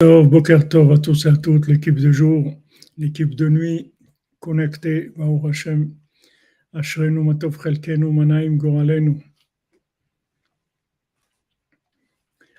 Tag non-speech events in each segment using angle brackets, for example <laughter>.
Boker Tov à tous et à toutes, l'équipe de jour, l'équipe de nuit, connectée, Baruch Hashem, Ashrenu Matov Chelkenu, Manaim Goralenu.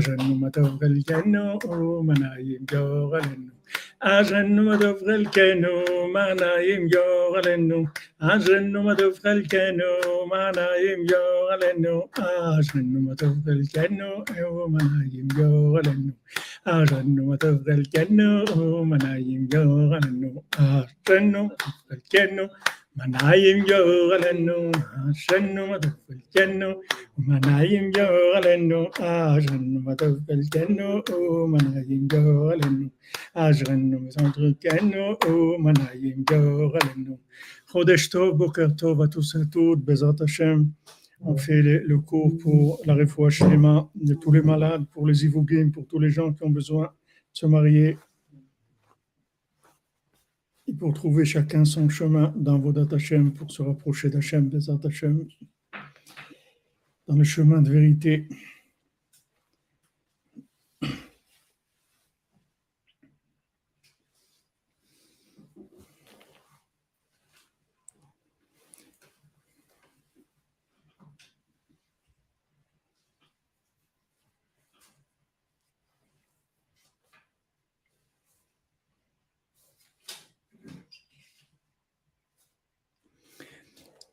genoux ma tovre manaïm gorelenu. A genoux ma manaïm gorelenu. A genoux ma manaïm gorelenu. A genoux ma tovre manaïm gorelenu. A genoux ma tovre manaïm gorelenu. A genoux ma. Manayim yoralenu, ashenu matufelkenu. Manayim yoralenu, ashenu matufelkenu. Manayim yoralenu, ashenu matufelkenu. Manayim yoralenu. Chodesh tov, boker tov à tous et toutes. Bezat Hashem. On fait le cours pour la réfoua de tous les malades, pour les Ivougim, pour tous les gens qui ont besoin de se marier. Et pour trouver chacun son chemin dans Vodat Hashem, pour se rapprocher d'Hashem, Bezrat Hashem, dans le chemin de vérité.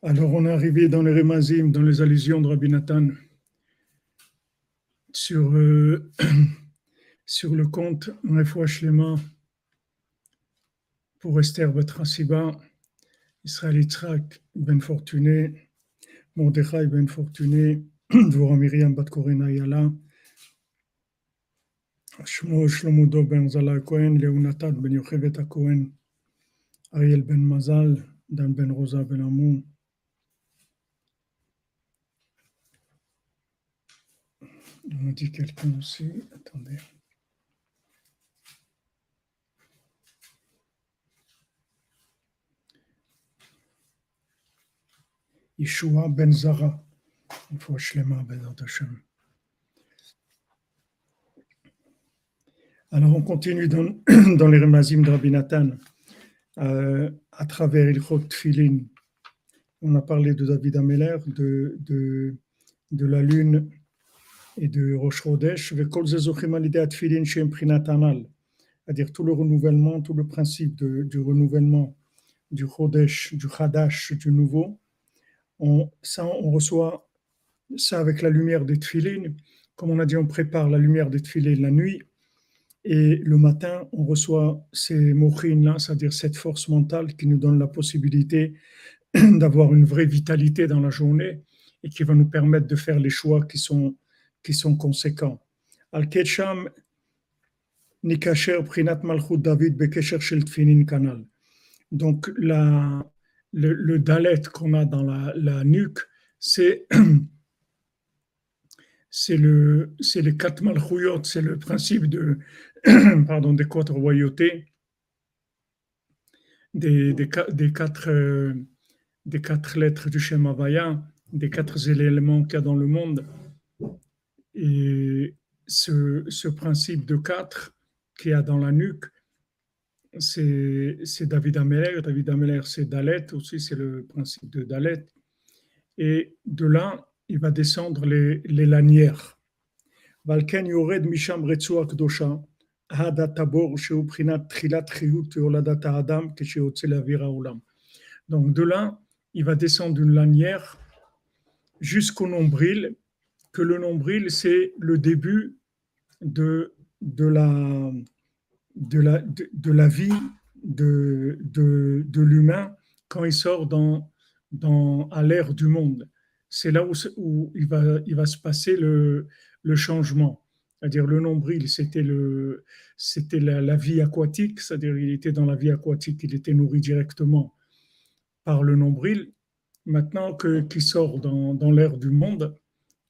Alors, on est arrivé dans les Remazim, dans les allusions de Rabbi Nathan, sur, euh, <clears throat> sur le compte Refoua pour Esther Betrasiba, Israël Yitzhak Ben Fortuné, Mordechai Ben Fortuné, <clears throat> Dvorah Miriam Bat Korena Yala, Shmo Shlomudo Ben Zala Cohen, Leonatat Ben Ben Mazal, Dan Ben Rosa Ben Amou, On m'a dit quelqu'un aussi. Attendez. Yeshua Ben Zara. Il faut Shlema Ben. Alors on continue <clears throat> dans, les Remazim de Rabbi Nathan euh, à travers Ilchot Tfilin. On a parlé de David Ameller, de, de, de la lune et de Rosh Chodesh, c'est-à-dire tout le renouvellement, tout le principe du renouvellement du Chodesh, du Chadash, du nouveau. On, ça, on reçoit ça avec la lumière des Tfilin. Comme on a dit, on prépare la lumière des Tfilin la nuit. Et le matin, on reçoit ces mochines-là, c'est-à-dire cette force mentale qui nous donne la possibilité <clears throat> d'avoir une vraie vitalité dans la journée et qui va nous permettre de faire les choix qui sont qui sont conséquents. Al-Ketcham, Nikacher, Prinat Malchut David, Bekesher Shel Tfinin Kanal. Donc, la, le, le dalet qu'on a dans la, la nuque, c'est <clears throat> c'est le c'est les quatre malchouyot, c'est le principe de <clears throat> pardon des quatre royautés, des, des, des quatre euh, des quatre lettres du Shem Havaya, des quatre éléments qu'il y a dans le monde. Et ce, principe de quatre qu'il y a dans la nuque, c'est David Ameller. David Ameller, c'est Dalet aussi, c'est le principe de Dalet. Et de là, il va descendre les, lanières. Donc de là, il va descendre une lanière jusqu'au nombril que le nombril, c'est le début de, de, la, de, la, de, la vie de, de, de l'humain quand il sort dans, dans, à l'ère du monde. C'est là où, où il, va, il va se passer le, le changement. C'est-à-dire le nombril, c'était c'était la, vie aquatique, c'est-à-dire il était dans la vie aquatique, il était nourri directement par le nombril. Maintenant que qu'il sort dans, dans l'air du monde,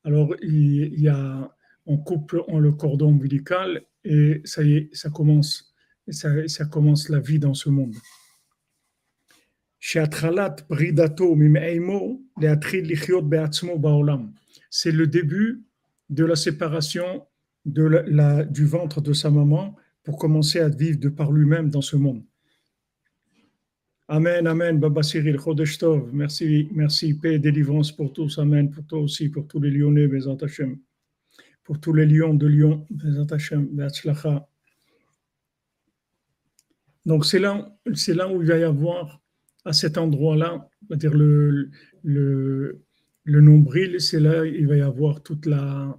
alors il, y a, on coupe on le cordon ombilical et ça y ça commence, la vie dans ce monde. C'est le début de la séparation du ventre de sa maman pour commencer à vivre de par lui-même dans ce monde. Amen, Amen, Baba Cyril, Chodesh Tov, merci, merci, paix et délivrance pour tous, Amen, pour toi aussi, pour tous les Lyonnais, Bezat Hashem, pour tous les lions de Lyon, Bezat Hashem, Donc c'est là, c'est là où il va y avoir, à cet endroit-là, c'est-à-dire le, le, le nombril, c'est là il va y avoir toute la,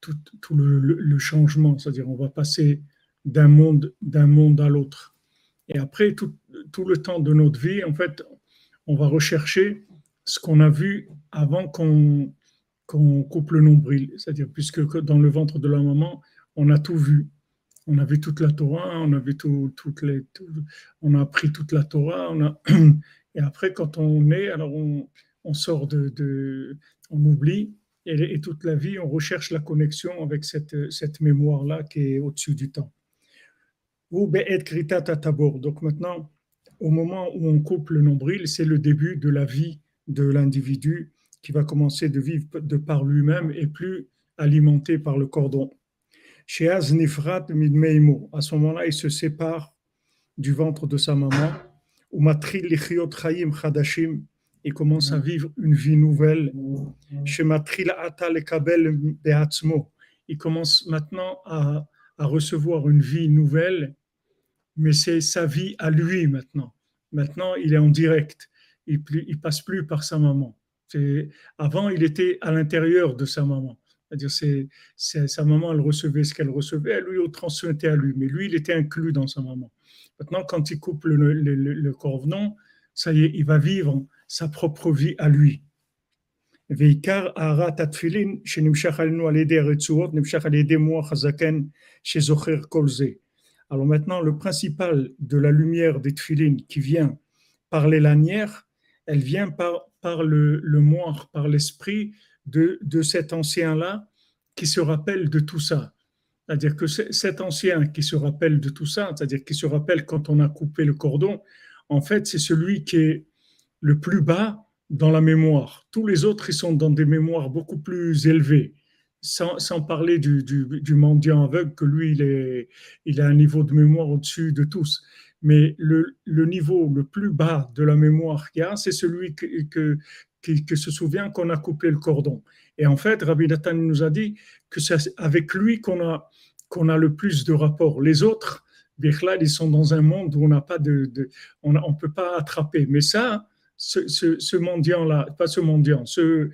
tout, tout le, le, changement, c'est-à-dire on va passer d'un monde, d'un monde à l'autre. Et après, tout, tout, le temps de notre vie, en fait, on va rechercher ce qu'on a vu avant qu'on qu'on coupe le nombril. C'est-à-dire, puisque dans le ventre de la maman, on a tout vu. On a vu toute la Torah, on a vu tout, toutes les, on a appris toute la Torah. On a, <clears throat> et après, quand on est, alors on, on sort de, on oublie et, toute la vie, on recherche la connexion avec cette, cette mémoire-là qui est au-dessus du temps. Ou Donc maintenant, au moment où on coupe le nombril, c'est le début de la vie de l'individu qui va commencer de vivre de par lui-même et plus alimenté par le cordon. Chez Nifrat Midmeimo, à ce moment-là, il se sépare du ventre de sa maman. Ou Matril Lichiot Chaim Chadashim, il commence à vivre une vie nouvelle. Il commence maintenant à recevoir une vie nouvelle, mais c'est sa vie à lui maintenant. Maintenant, il est en direct. Il ne passe plus par sa maman. Avant, il était à l'intérieur de sa maman. C'est-à-dire, c'est, sa maman, elle recevait ce qu'elle recevait, elle lui transmettait à lui. Mais lui, il était inclus dans sa maman. Maintenant, quand il coupe le, le, ça y est, il va vivre sa propre vie à lui. Alors maintenant, le principal de la lumière des tfilines qui vient par les lanières, elle vient par, le, le par l'esprit de, de cet ancien-là qui se rappelle de tout ça. C'est-à-dire que cet ancien qui se rappelle de tout ça, c'est-à-dire qui se rappelle quand on a coupé le cordon, en fait, c'est celui qui est le plus bas dans la mémoire. Tous les autres, ils sont dans des mémoires beaucoup plus élevées. Sans, parler du, mendiant aveugle, que lui, il, a un niveau de mémoire au-dessus de tous. Mais le, niveau le plus bas de la mémoire qu'il y a, c'est celui que, qui, se souvient qu'on a coupé le cordon. Et en fait, Rabbi Nathan nous a dit que c'est avec lui qu'on a, le plus de rapports. Les autres, ils sont dans un monde où on n'a pas de, de on ne peut pas attraper. Mais ça, ce, ce, mendiant-là, pas ce mendiant, ce,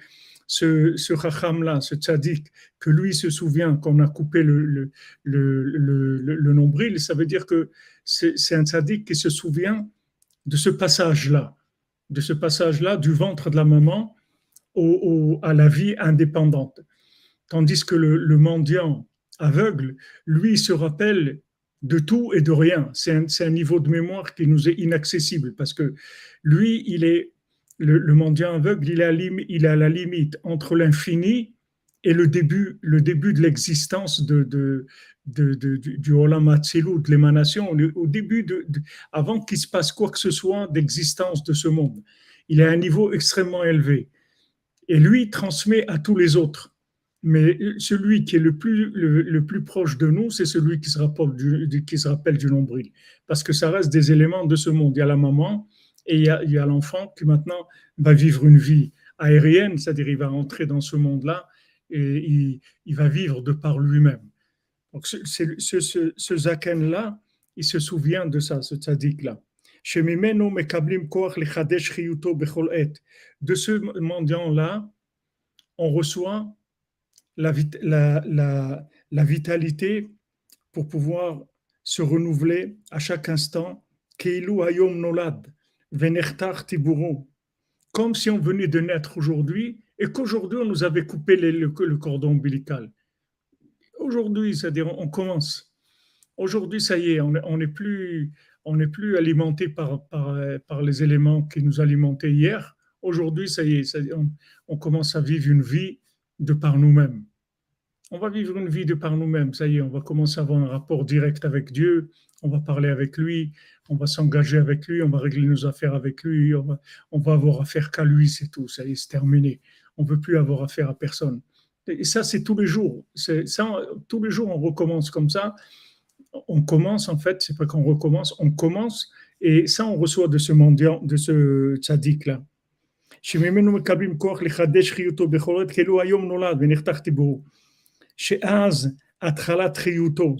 ce, ce racham-là, ce tzaddik, que lui se souvient qu'on a coupé le, nombril, ça veut dire que c'est un tzaddik qui se souvient de ce passage-là, de ce passage-là du ventre de la maman au, à la vie indépendante. Tandis que le, mendiant aveugle, lui, se rappelle de tout et de rien. C'est un, niveau de mémoire qui nous est inaccessible parce que lui, il est le, mendiant aveugle, il est, à, il la limite entre l'infini et le début, le début de l'existence de, du Olam de l'émanation, au début, de, avant qu'il se passe quoi que ce soit d'existence de ce monde. Il est à un niveau extrêmement élevé. Et lui transmet à tous les autres. Mais celui qui est le plus, le, plus proche de nous, c'est celui qui se, rappelle du, qui se rappelle du nombril. Parce que ça reste des éléments de ce monde. Il y a la maman et il y a, l'enfant qui maintenant va vivre une vie aérienne, c'est-à-dire il va entrer dans ce monde-là et il, va vivre de par lui-même. Donc ce, Zaken-là, il se souvient de ça, ce tzaddik-là. De ce mendiant-là, on reçoit la, vitalité pour pouvoir se renouveler à chaque instant. Comme si on venait de naître aujourd'hui et qu'aujourd'hui on nous avait coupé le, cordon ombilical. aujourd'hui, c'est-à-dire on commence. Aujourd'hui, ça y est, on n'est plus, on plus alimenté par, par, les éléments qui nous alimentaient hier. Aujourd'hui, ça y est, on, commence à vivre une vie de par nous-mêmes. On va vivre une vie de par nous-mêmes, ça y est, on va commencer à avoir un rapport direct avec Dieu, on va parler avec lui, on va s'engager avec lui, on va régler nos affaires avec lui, on va, avoir affaire qu'à lui, c'est tout, ça y est, c'est terminé. On ne veut plus avoir affaire à personne. Et ça, c'est tous les jours. Ça, tous les jours, on recommence comme ça. On commence, en fait, c'est pas qu'on recommence, on commence, et ça, on reçoit de ce mendiant, de ce tzaddik-là.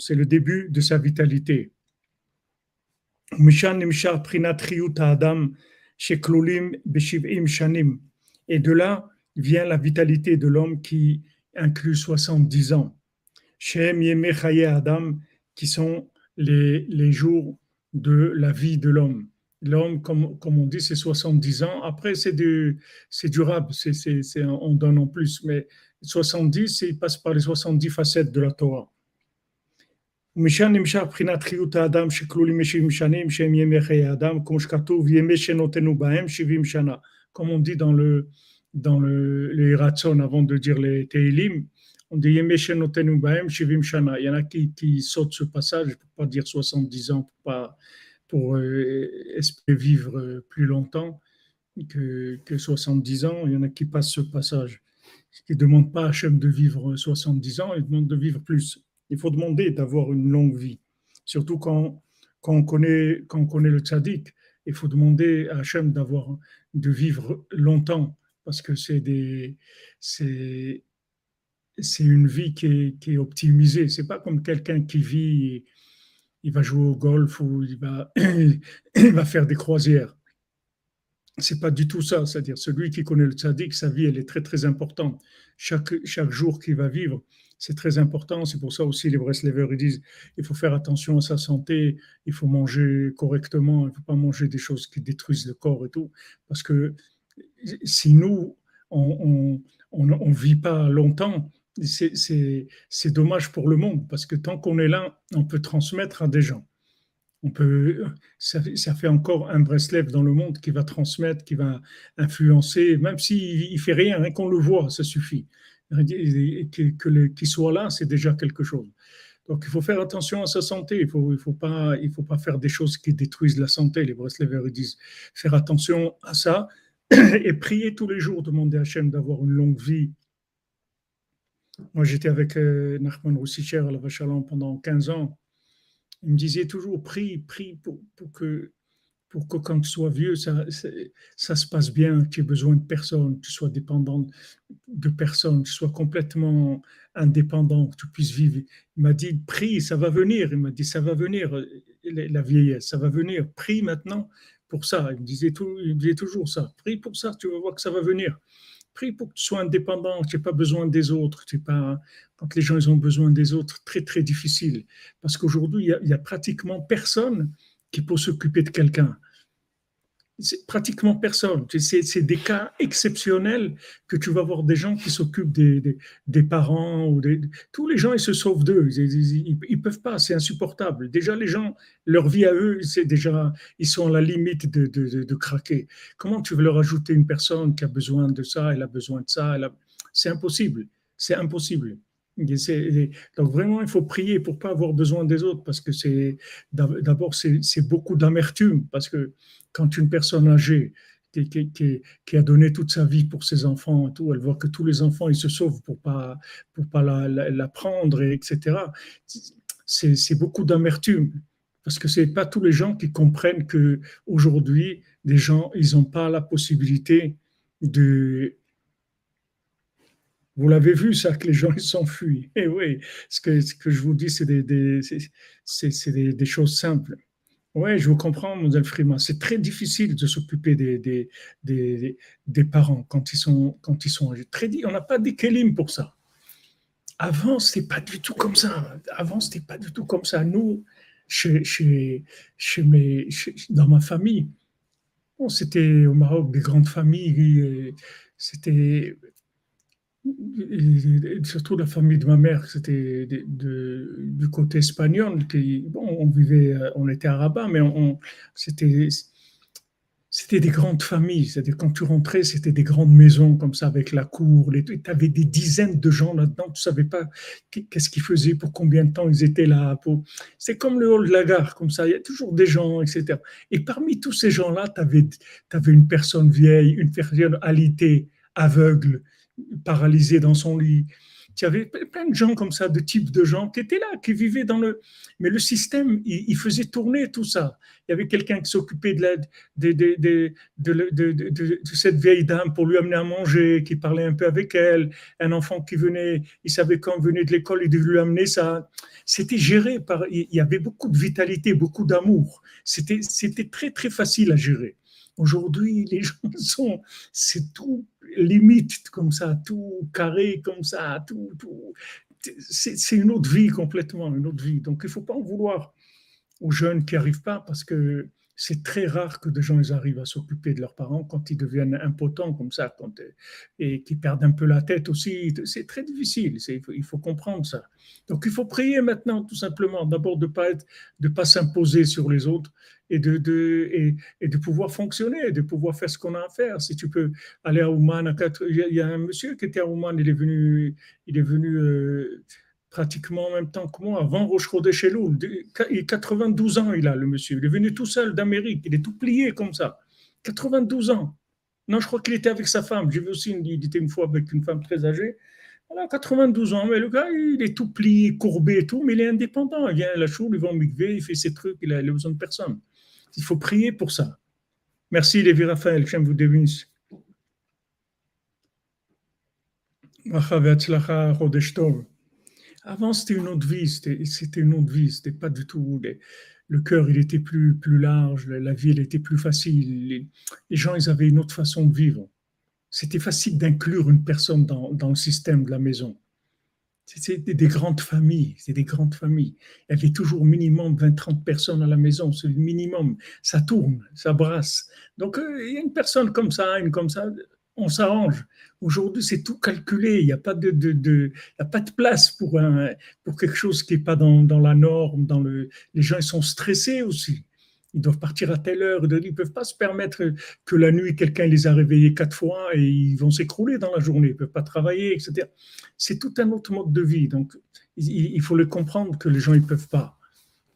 C'est le début de sa vitalité. Et de là vient la vitalité de l'homme qui inclut 70 ans. Adam, qui sont les, les jours de la vie de l'homme. L'homme, comme, comme on dit, c'est 70 ans. Après, c'est du, durable, c'est, c'est, on donne en plus. Mais 70, il passe par les 70 facettes de la Torah. ומשם נמשך בחינת חיות האדם שכלולים מ-70 שנים שהם ימי חיי האדם, כמו שכתוב ימי שנותנו בהם 70 שנה. Comme on dit dans le, dans le, les Ratson avant de dire les Teilim, on dit Yemé Shenotenu Bahem Shivim Shana. Il y en a qui, qui sautent ce passage pour pas dire 70 ans, pour, pas, pour euh, espérer vivre plus longtemps que, que 70 ans. Il y en a qui passent ce passage. Qui ne demandent pas à Hachem de vivre 70 ans, ils demandent de vivre plus. Il faut demander d'avoir une longue vie. Surtout quand, quand, on, connaît, quand on connaît le tzaddik, il faut demander à Hachem de vivre longtemps parce que c'est des, c'est, c'est une vie qui est, qui est optimisée. C'est pas comme quelqu'un qui vit, il va jouer au golf ou <clears throat> il va, faire des croisières. C'est pas du tout ça. C'est-à-dire, celui qui connaît le tzaddik, sa vie, elle est très, très importante. Chaque, chaque jour qu'il va vivre, c'est très important. C'est pour ça aussi les Breslevers, ils disent il faut faire attention à sa santé, il faut manger correctement, il ne faut pas manger des choses qui détruisent le corps et tout. Parce que si nous, on ne vit pas longtemps, c'est dommage pour le monde. Parce que tant qu'on est là, on peut transmettre à des gens. On peut, ça, fait encore un Breslev dans le monde qui va transmettre, qui va influencer, même s'il ne fait rien, rien qu'on le voit, ça suffit qu'il soit là, c'est déjà quelque chose. Donc, il faut faire attention à sa santé. Il ne faut, il faut, pas, faut pas faire des choses qui détruisent la santé. Les Breslevers disent faire attention à ça <clears throat> et prier tous les jours, demander à Hachem d'avoir une longue vie. Moi, j'étais avec euh, Nachman Roussicher à la Vachalon pendant 15 ans. Il me disait toujours prie, prie pour, que pour que quand tu sois vieux, ça, ça se passe bien, tu aies besoin de personne, tu sois dépendant de personne, tu sois complètement indépendant, que tu puisses vivre. Il m'a dit, prie, ça va venir. Il m'a dit, ça va venir, la vieillesse, ça va venir. Prie maintenant pour ça. Il me disait, tout, il me disait toujours ça. Prie pour ça, tu vas voir que ça va venir. Pour que tu sois indépendant, tu n'aies pas besoin des autres. Tu pas, quand les gens ils ont besoin des autres, très, très difficile. Parce qu'aujourd'hui, il n'y a pratiquement personne qui peut s'occuper de quelqu'un. Pratiquement personne. C'est des cas exceptionnels que tu vas voir des gens qui s'occupent des, des, parents ou des, tous les gens ils se sauvent d'eux. Ils, ne peuvent pas, c'est insupportable. Déjà les gens, leur vie à eux, c'est déjà ils sont à la limite de, de, de, craquer. Comment tu veux leur ajouter une personne qui a besoin de ça, elle a besoin de ça, c'est impossible. C'est impossible. Donc vraiment, il faut prier pour pas avoir besoin des autres parce que c'est d'abord c'est beaucoup d'amertume parce que quand une personne âgée qui, a donné toute sa vie pour ses enfants et tout, elle voit que tous les enfants ils se sauvent pour pas pour pas la, prendre et etc. C'est beaucoup d'amertume parce que c'est pas tous les gens qui comprennent que aujourd'hui des gens ils n'ont pas la possibilité de vous l'avez vu, ça, que les gens s'enfuient. Et eh oui, ce que, je vous dis, c'est des, choses simples. Oui, je vous comprends, Mlle Freeman. C'est très difficile de s'occuper des, parents quand ils sont, âgés. Très, on n'a pas des pour ça. Avant, ce n'était pas du tout comme ça. Avant, ce n'était pas du tout comme ça. Nous, chez, chez, mes, dans ma famille, c'était au Maroc des grandes familles. C'était surtout la famille de ma mère, c'était du côté espagnol. Qui, bon, on vivait, on était à Rabat, mais c'était c'était des grandes familles. C'est-à-dire, quand tu rentrais, c'était des grandes maisons comme ça, avec la cour. Tu avais des dizaines de gens là-dedans. Tu ne savais pas qu'est-ce qu'ils faisaient, pour combien de temps ils étaient là. C'est comme le hall de la gare, comme ça. Il y a toujours des gens, etc. Et parmi tous ces gens-là, tu avais, une personne vieille, une personne alitée, aveugle, paralysée dans son lit il y avait plein de gens comme ça, de types de gens qui étaient là, qui vivaient dans le. Mais le système, il, faisait tourner tout ça. Il y avait quelqu'un qui s'occupait de, de, de, cette vieille dame pour lui amener à manger, qui parlait un peu avec elle. Un enfant qui venait, il savait quand venait de l'école, il devait lui amener ça. C'était géré par. Il y avait beaucoup de vitalité, beaucoup d'amour. C'était très, très facile à gérer. Aujourd'hui, les <laughs> gens sont. C'est tout limite comme ça, tout carré comme ça, tout, tout. C'est une autre vie complètement, une autre vie. Donc il ne faut pas en vouloir aux jeunes qui n'arrivent pas parce que c'est très rare que des gens ils arrivent à s'occuper de leurs parents quand ils deviennent impotents comme ça quand, et qui perdent un peu la tête aussi. C'est très difficile, il faut, comprendre ça. Donc il faut prier maintenant tout simplement, d'abord de ne pas s'imposer sur les autres et de, de, et, et, de pouvoir fonctionner, de pouvoir faire ce qu'on a à faire. Si tu peux aller à Ouman, il y a un monsieur qui était à Ouman, il est venu, il est venu euh, pratiquement en même temps que moi, avant Roche chez Il 92 ans, il a, le monsieur. Il est venu tout seul d'Amérique. Il est tout plié comme ça. 92 ans. Non, je crois qu'il était avec sa femme. J'ai vu aussi, il était une fois avec une femme très âgée. Voilà, 92 ans, mais le gars, il est tout plié, courbé et tout, mais il est indépendant. Il vient à la choule, il va au il fait ses trucs, il a, besoin de personne. Il faut prier pour ça. Merci, Lévi Raphaël, j'aime vous. Avant, c'était une autre vie, c'était une autre vie, c'était pas du tout. le cœur, il était plus, plus large, la vie, elle était plus facile. Les, gens, ils avaient une autre façon de vivre. C'était facile d'inclure une personne dans, le système de la maison. C'était des grandes familles, c'est des grandes familles. Il y avait toujours minimum 20-30 personnes à la maison, c'est le minimum. Ça tourne, ça brasse. Donc, euh, il y a une personne comme ça, une comme ça, on s'arrange. Aujourd'hui, c'est tout calculé. Il n'y a pas de, de, a pas de place pour, un, pour quelque chose qui n'est pas dans, dans, la norme. Dans le, les gens sont stressés aussi. Ils doivent partir à telle heure. Ils ne peuvent pas se permettre que la nuit, quelqu'un les a réveillés quatre fois et ils vont s'écrouler dans la journée. Ils ne peuvent pas travailler, etc. C'est tout un autre mode de vie. Donc, il, faut le comprendre que les gens ne peuvent pas.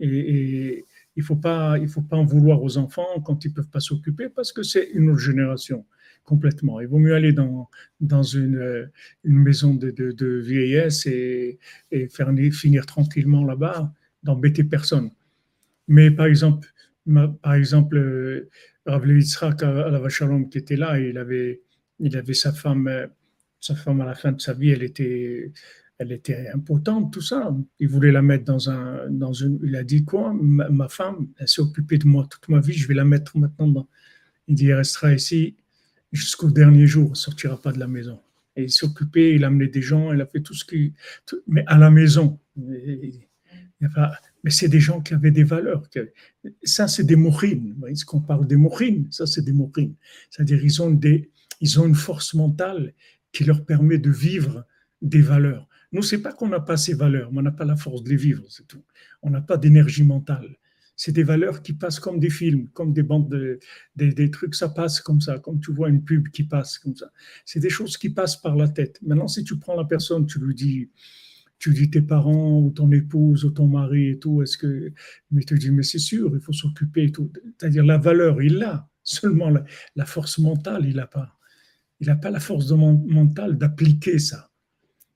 Et, il ne faut, pas, faut pas en vouloir aux enfants quand ils ne peuvent pas s'occuper parce que c'est une autre génération complètement. Il vaut mieux aller dans, dans une, une maison de, de, vieillesse et, et, finir tranquillement là-bas, d'embêter personne. Mais par exemple, par exemple, euh, Rav Yitzhak à la Vachalom qui était là, il avait, il avait sa femme, euh, sa femme à la fin de sa vie, elle était, elle était impotente, tout ça. Il voulait la mettre dans un, dans une, il a dit quoi ma, femme, elle s'est occupée de moi toute ma vie, je vais la mettre maintenant. Il dit, elle restera ici jusqu'au dernier jour, il ne sortira pas de la maison. Et il s'occupait, il amenait des gens, il a fait tout ce qui. mais à la maison. Mais c'est des gens qui avaient des valeurs. Ça, c'est des mourines. Ce qu'on parle des mourines, ça, c'est des mourines. C'est-à-dire, ils ont, des, ils ont une force mentale qui leur permet de vivre des valeurs. Nous, c'est pas qu'on n'a pas ces valeurs, mais on n'a pas la force de les vivre, c'est tout. On n'a pas d'énergie mentale c'est des valeurs qui passent comme des films, comme des bandes, de, des, trucs, ça passe comme ça, comme tu vois une pub qui passe comme ça. C'est des choses qui passent par la tête. Maintenant, si tu prends la personne, tu lui dis, tu dis tes parents ou ton épouse ou ton mari et tout, est-ce que, mais tu dis, mais c'est sûr, il faut s'occuper et tout. C'est-à-dire la valeur, il l'a, <laughs> seulement la, force mentale, il n'a pas. Il n'a pas la force mentale d'appliquer ça.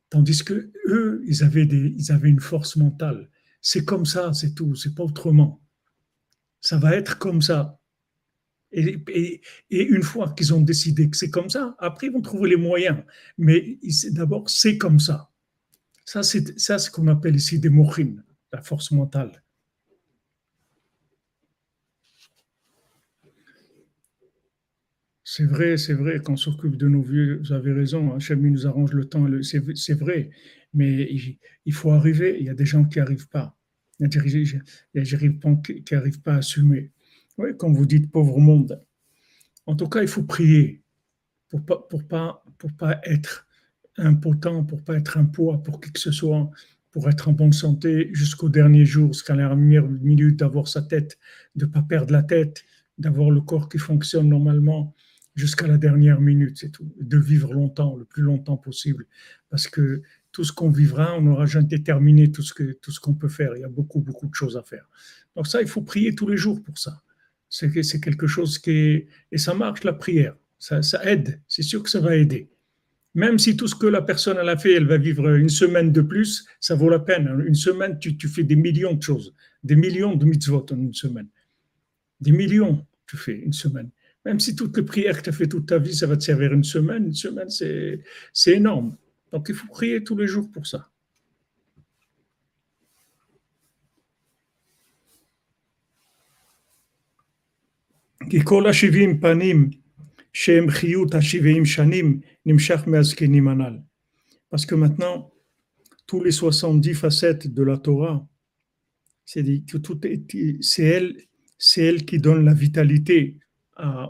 Tandis que eux, ils avaient, des, ils avaient une force mentale. C'est comme ça, c'est tout, c'est pas autrement ça va être comme ça. Et, une fois qu'ils ont décidé que c'est comme ça, après ils vont trouver les moyens. Mais d'abord, c'est comme ça. Ça, c'est ce qu'on appelle ici des mochines, la force mentale. C'est vrai, c'est vrai qu'on s'occupe de nos vieux, vous avez raison, Hachem nous arrange le temps, c'est vrai, mais il faut arriver, il y a des gens qui n'arrivent pas. Il y a des dirigeants qui n'arrivent pas à assumer. Oui, comme vous dites, pauvre monde. En tout cas, il faut prier pour pas, pour pas, pour pas être impotent, pour pas être un poids pour qui que ce soit, pour être en bonne santé jusqu'au dernier jour, jusqu'à la dernière minute, d'avoir sa tête, de ne pas perdre la tête, d'avoir le corps qui fonctionne normalement jusqu'à la dernière minute, c'est tout. De vivre longtemps, le plus longtemps possible. Parce que tout ce qu'on vivra, on n'aura jamais déterminé tout ce que tout ce qu'on peut faire. Il y a beaucoup, beaucoup de choses à faire. Donc ça, il faut prier tous les jours pour ça. C'est quelque chose qui est... Et ça marche, la prière. Ça aide. C'est sûr que ça va aider. Même si tout ce que la personne a fait, elle va vivre une semaine de plus, ça vaut la peine. Une semaine, tu, fais des millions de choses. Des millions de mitzvot en une semaine. Des millions, tu fais une semaine. Même si toutes les prières que tu as fait toute ta vie, ça va te servir une semaine, une semaine, c'est énorme. Donc il faut prier tous les jours pour ça. Parce que maintenant, tous les 70 facettes de la Torah, c'est elle, c'est elle qui donne la vitalité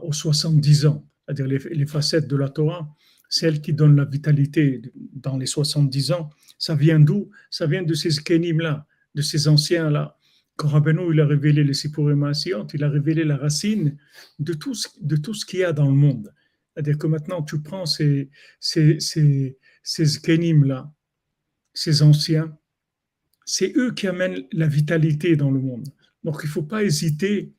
aux 70 ans, c'est-à-dire les, facettes de la Torah, celles qui donnent la vitalité dans les 70 ans, ça vient d'où? Ça vient de ces kénim-là, de ces anciens-là. Quand il a révélé les Sipurim il a révélé la racine de tout, ce, de tout ce qu'il y a dans le monde. C'est-à-dire que maintenant, tu prends ces, ces, ces, ces kénim-là, ces anciens, c'est eux qui amènent la vitalité dans le monde. Donc, il ne faut pas hésiter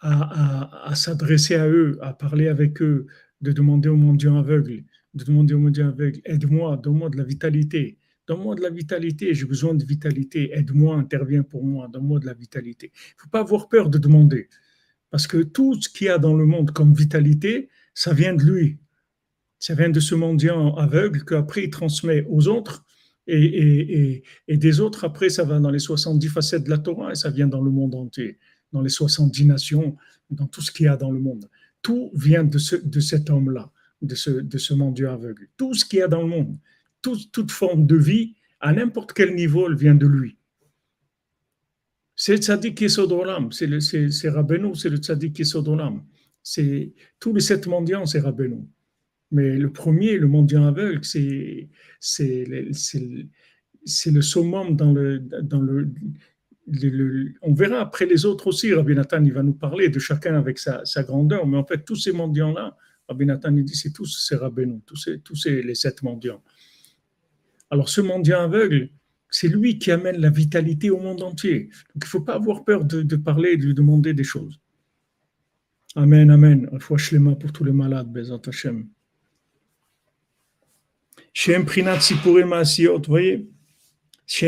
à, s'adresser à eux, à parler avec eux, de demander au mendiant aveugle, de demander au mendiant aveugle, aide-moi, donne-moi de la vitalité, donne-moi de la vitalité, j'ai besoin de vitalité, aide-moi, interviens pour moi, donne-moi de la vitalité. Il ne faut pas avoir peur de demander, parce que tout ce qu'il y a dans le monde comme vitalité, ça vient de lui. Ça vient de ce mendiant aveugle qu'après il transmet aux autres, et, des autres, après, ça va dans les 70 facettes de la Torah et ça vient dans le monde entier dans les 70 nations, dans tout ce qu'il y a dans le monde. Tout vient de, ce, de cet homme-là, de ce, de ce monde aveugle. Tout ce qu'il y a dans le monde, toute forme de vie, à n'importe quel niveau, elle vient de lui. C'est le tzaddik Yesodolam, c'est Rabbeinu, c'est le tzaddik Yesodolam. C'est tous les sept mendiants, c'est Rabbeinu. Mais le premier, le mendiant aveugle, c'est le summum dans le, on verra après les autres aussi, Rabbi Nathan, il va nous parler de chacun avec sa, grandeur, mais en fait, tous ces mendiants-là, Rabbi Nathan, il dit, c'est tous ces rabbinons, tous, tous les sept mendiants. Alors, ce mendiant aveugle, c'est lui qui amène la vitalité au monde entier. Donc, il ne faut pas avoir peur de, parler et de lui demander des choses. Amen, amen. Une fois pour tous les malades, Bezat Hashem. Shem Prinat Sipure Maasiot, vous voyez? Qui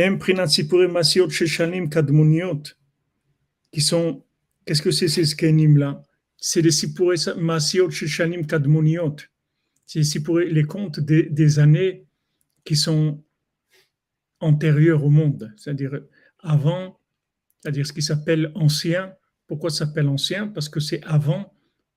sont, qu'est-ce que c'est ces skenim-là C'est les Sipure Masiot Sheshanim Kadmuniot. C'est les contes des, des, années qui sont antérieures au monde, c'est-à-dire avant, c'est-à-dire ce qui s'appelle ancien. Pourquoi ça s'appelle ancien? Parce que c'est avant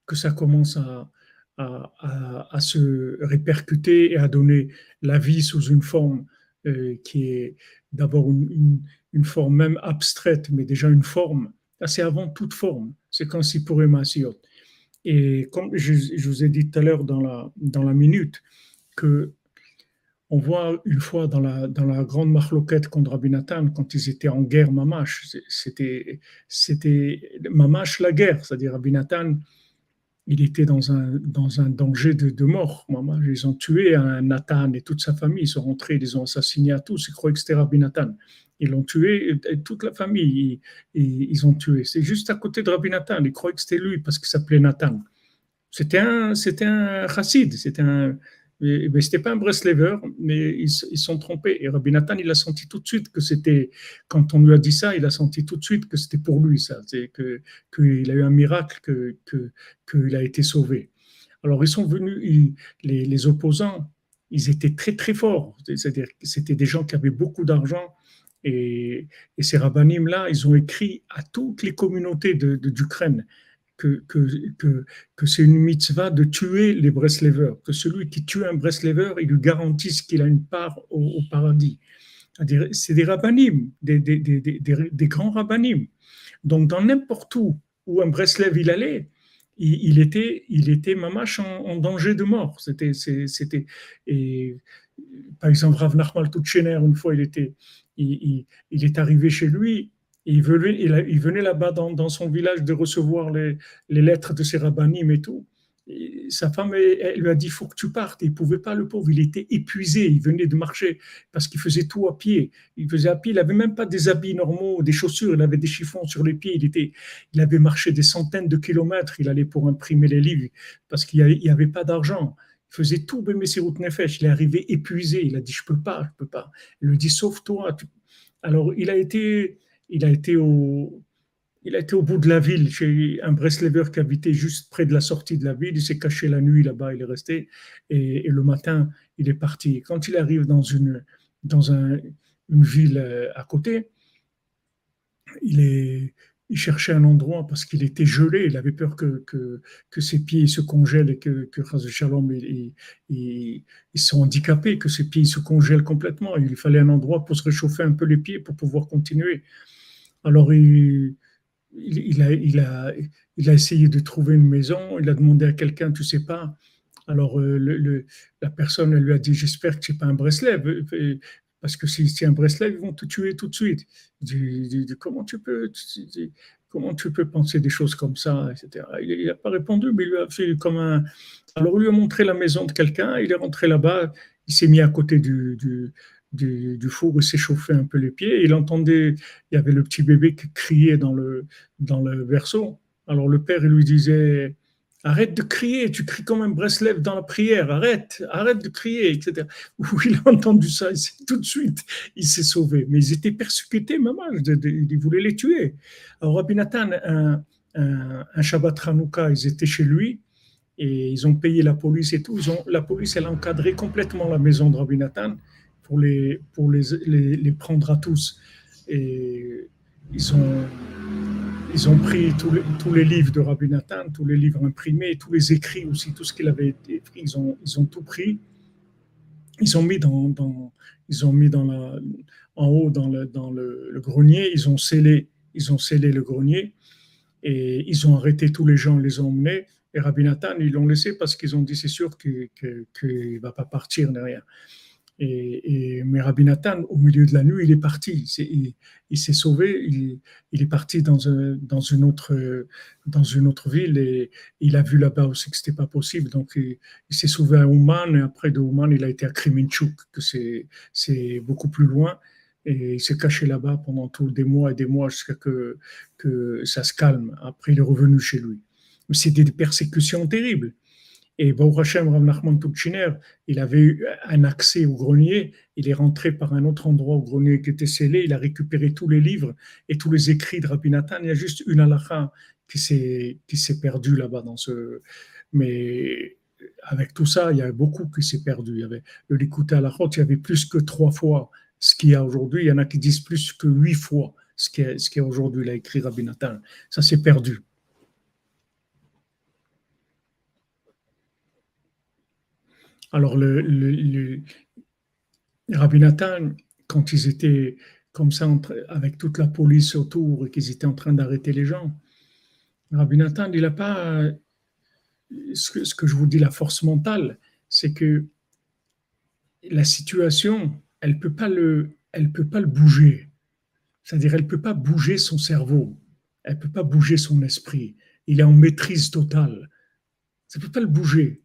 que ça commence à, à, se répercuter et à donner la vie sous une forme euh, qui est d'abord une, une, forme même abstraite, mais déjà une forme. c'est avant toute forme. C'est comme si pour Masiot. Et comme je, je, vous ai dit tout à l'heure dans la, dans la minute, que on voit une fois dans la, dans la grande marloquette contre Rabbi Nathan, quand ils étaient en guerre mamache, c'était, mamache la guerre, c'est-à-dire Rabbi Nathan, il était dans un, danger de, mort. Ils ont tué un Nathan et toute sa famille. Ils sont rentrés, ils les ont assassinés à tous. Ils croyaient que c'était Rabbi Nathan. Ils l'ont tué, toute la famille, ils, ils ont tué. C'est juste à côté de Rabbi Nathan. Ils croyaient que c'était lui parce qu'il s'appelait Nathan. C'était un, c'était un chassid, c'était un, mais, mais c'était pas un Breslever, mais ils se sont trompés. Et Rabbi Nathan, il a senti tout de suite que c'était, quand on lui a dit ça, il a senti tout de suite que c'était pour lui, ça. C'est que, qu'il a eu un miracle, que, qu'il a été sauvé. Alors, ils sont venus, les, les, opposants, ils étaient très, très forts. C'est-à-dire c'était des gens qui avaient beaucoup d'argent. Et, et ces rabbinim-là, ils ont écrit à toutes les communautés de, d'Ukraine que, que, que, c'est une mitzvah de tuer les Breslevers, que celui qui tue un Breslever, il lui garantisse qu'il a une part au, paradis. C'est des rabbinim, des, des, des, des, grands rabbinim. Donc, dans n'importe où où un Breslev il allait, il, était, il était mamache en, danger de mort. C'était, c'était, et par exemple, Rav Nachmal Tutchener, une fois, il était, il, est arrivé chez lui. Il venait, là-bas dans, son village de recevoir les, lettres de ses rabbinim et tout sa femme, elle, lui a dit, faut que tu partes. Il pouvait pas, le pauvre, il était épuisé, il venait de marcher parce qu'il faisait tout à pied. Il faisait à pied, il n'avait même pas des habits normaux, des chaussures, il avait des chiffons sur les pieds. Il, était, il avait marché des centaines de kilomètres, il allait pour imprimer les livres parce qu'il n'y avait, pas d'argent. Il faisait tout, mais ses routes nefesh. Il est arrivé épuisé, il a dit, je peux pas, je peux pas. Il lui dit, sauf toi. Alors, il a été, il a été au, il a été au bout de la ville, chez un Breslever qui habitait juste près de la sortie de la ville. Il s'est caché la nuit là-bas, il est resté. Et, le matin, il est parti. Quand il arrive dans une, dans une ville euh, à côté, il, est, il cherchait un endroit parce qu'il était gelé. Il avait peur que, que, ses pieds se congèlent et que, que Shalom, ils, ils, sont handicapés, que ses pieds se congèlent complètement. Il fallait un endroit pour se réchauffer un peu les pieds pour pouvoir continuer. Alors, il il, a, il, il, essayé de trouver une maison, il a demandé à quelqu'un, tu sais pas. Alors euh, la personne elle lui a dit, j'espère que c'est pas un Breslev, parce que si c'est un Breslev, ils vont te tuer tout de suite. comment tu peux, comment tu peux penser des choses comme ça, etc. Il n'a pas répondu, mais il lui a fait comme un. Alors, il lui a montré la maison de quelqu'un, il est rentré là-bas, il s'est mis à côté du, du, four, il s'échauffait un peu les pieds. il entendait, il y avait le petit bébé qui criait dans le, dans le berceau. Alors le père il lui disait Arrête de crier, tu cries comme un Breslev dans la prière, arrête, arrête de crier, etc. il a entendu ça, tout de suite, il s'est sauvé. Mais ils étaient persécutés, maman, ils voulaient les tuer. Alors Rabbi Nathan, un, un, Shabbat Hanouka, ils étaient chez lui, et ils ont payé la police et tout. Ont, la police, elle a encadré complètement la maison de Rabbi Nathan pour les, pour les, les, prendre à tous. Et ils ont, ils ont pris tous les, tous les livres de Rabbi Nathan, tous les livres imprimés, tous les écrits aussi, tout ce qu'il avait écrit, ils ont, ils ont tout pris. Ils ont mis dans, ils ont mis dans la, en haut dans le, dans le, grenier, ils ont scellé, ils ont scellé le grenier et ils ont arrêté tous les gens, les ont emmenés. Et Rabbi Nathan, ils l'ont laissé parce qu'ils ont dit c'est sûr qu'il ne va pas partir rien. Et, et, mais Rabbi Nathan, au milieu de la nuit, il est parti. il, s'est sauvé. Il, est parti dans, une autre, dans une autre ville et il a vu là-bas aussi que c'était pas possible. Donc, il, s'est sauvé à Ouman et après de Ouman, il a été à Kremenchuk, que c'est, c'est beaucoup plus loin. Et il s'est caché là-bas pendant tous des mois et des mois jusqu'à que, que ça se calme. Après, il est revenu chez lui. Mais c'était des persécutions terribles. Et Baruch Hashem, Rav Nachman il avait eu un accès au grenier. Il est rentré par un autre endroit au grenier qui était scellé. Il a récupéré tous les livres et tous les écrits de Rabbi Nathan. Il y a juste une halakha qui s'est, perdue là-bas dans ce. Mais avec tout ça, il y a beaucoup qui s'est perdu. Il y avait le Likuta Halachot, il y avait plus que trois fois ce qu'il y a aujourd'hui. Il y en a qui disent plus que huit fois ce qu'il y a, aujourd'hui. Il a écrit Rabbi Nathan. Ça s'est perdu. Alors, le, le, Rabbi Nathan, quand ils étaient comme ça, avec toute la police autour et qu'ils étaient en train d'arrêter les gens, Rabbi Nathan, il n'a pas. Ce que, je vous dis, la force mentale, c'est que la situation, elle ne peut, pas le, peut pas le bouger. C'est-à-dire, elle ne peut pas bouger son cerveau. Elle ne peut pas bouger son esprit. Il est en maîtrise totale. Ça ne peut pas le bouger.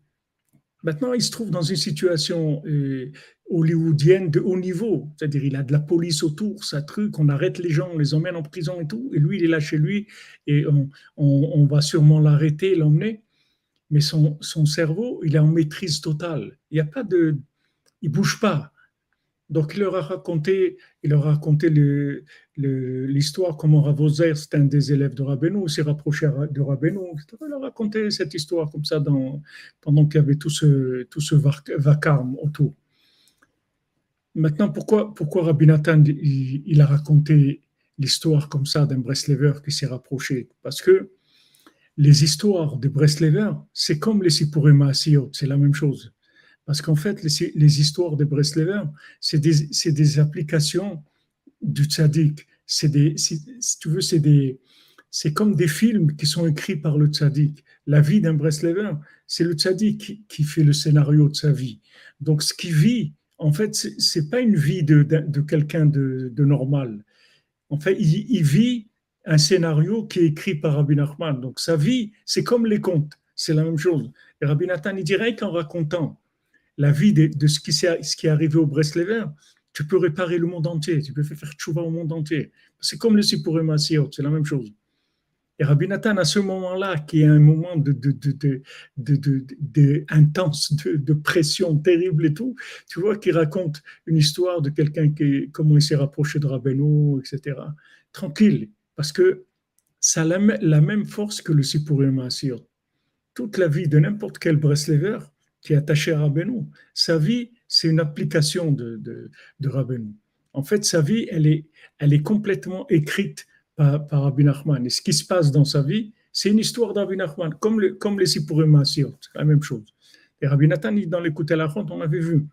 Maintenant, il se trouve dans une situation euh, hollywoodienne de haut niveau, c'est-à-dire il a de la police autour, ça truc, on arrête les gens, on les emmène en prison et tout, et lui, il est là chez lui, et on, va sûrement l'arrêter, l'emmener, mais son, son, cerveau, il est en maîtrise totale. Il n'y a pas de... Il bouge pas. Donc il leur a raconté, il leur a raconté l'histoire comment Ravozer, c'est un des élèves de Rabbeinu, s'est rapproché de Rabbeinu. Il leur a raconté cette histoire comme ça dans, pendant qu'il y avait tout ce, tout ce vacarme autour. Maintenant, pourquoi, pourquoi Rabbi Nathan, il, a raconté l'histoire comme ça d'un Breslever qui s'est rapproché? Parce que les histoires de Breslever, c'est comme les Sipurima Asiyot, c'est la même chose. Parce qu'en fait, les, histoires de Breslever, c'est des, applications du tzaddik. C'est des, si, tu veux, c'est des, c'est comme des films qui sont écrits par le tzaddik. La vie d'un Breslever, c'est le tzaddik qui, fait le scénario de sa vie. Donc, ce qu'il vit, en fait, c'est pas une vie de, quelqu'un de, normal. En fait, il, vit un scénario qui est écrit par Rabbi Nachman. Donc, sa vie, c'est comme les contes. C'est la même chose. Et Rabbi Nathan, il dirait qu'en racontant la vie de, ce, qui ce qui est arrivé au Breslever, tu peux réparer le monde entier, tu peux faire tchouva au monde entier. C'est comme le Sipurim c'est la même chose. Et Rabbi Nathan, à ce moment-là, qui est un moment de, de, de, de intense, de, pression terrible et tout, tu vois, qui raconte une histoire de quelqu'un qui, comment il s'est rapproché de Rabbeinu, etc. Tranquille, parce que ça a la, même force que le Sipurim Asir. Toute la vie de n'importe quel Breslever qui est attaché à Rabbeinu, sa vie, c'est une application de, de, de Rabbeinu. En fait, sa vie, elle est, elle est complètement écrite par, par Rabbi Nachman. Et ce qui se passe dans sa vie, c'est une histoire d'Rabbi Nachman, comme, le, comme les Sipurim c'est la même chose. Et Rabbi Nathan, dans l'écoute à la ronde, on avait vu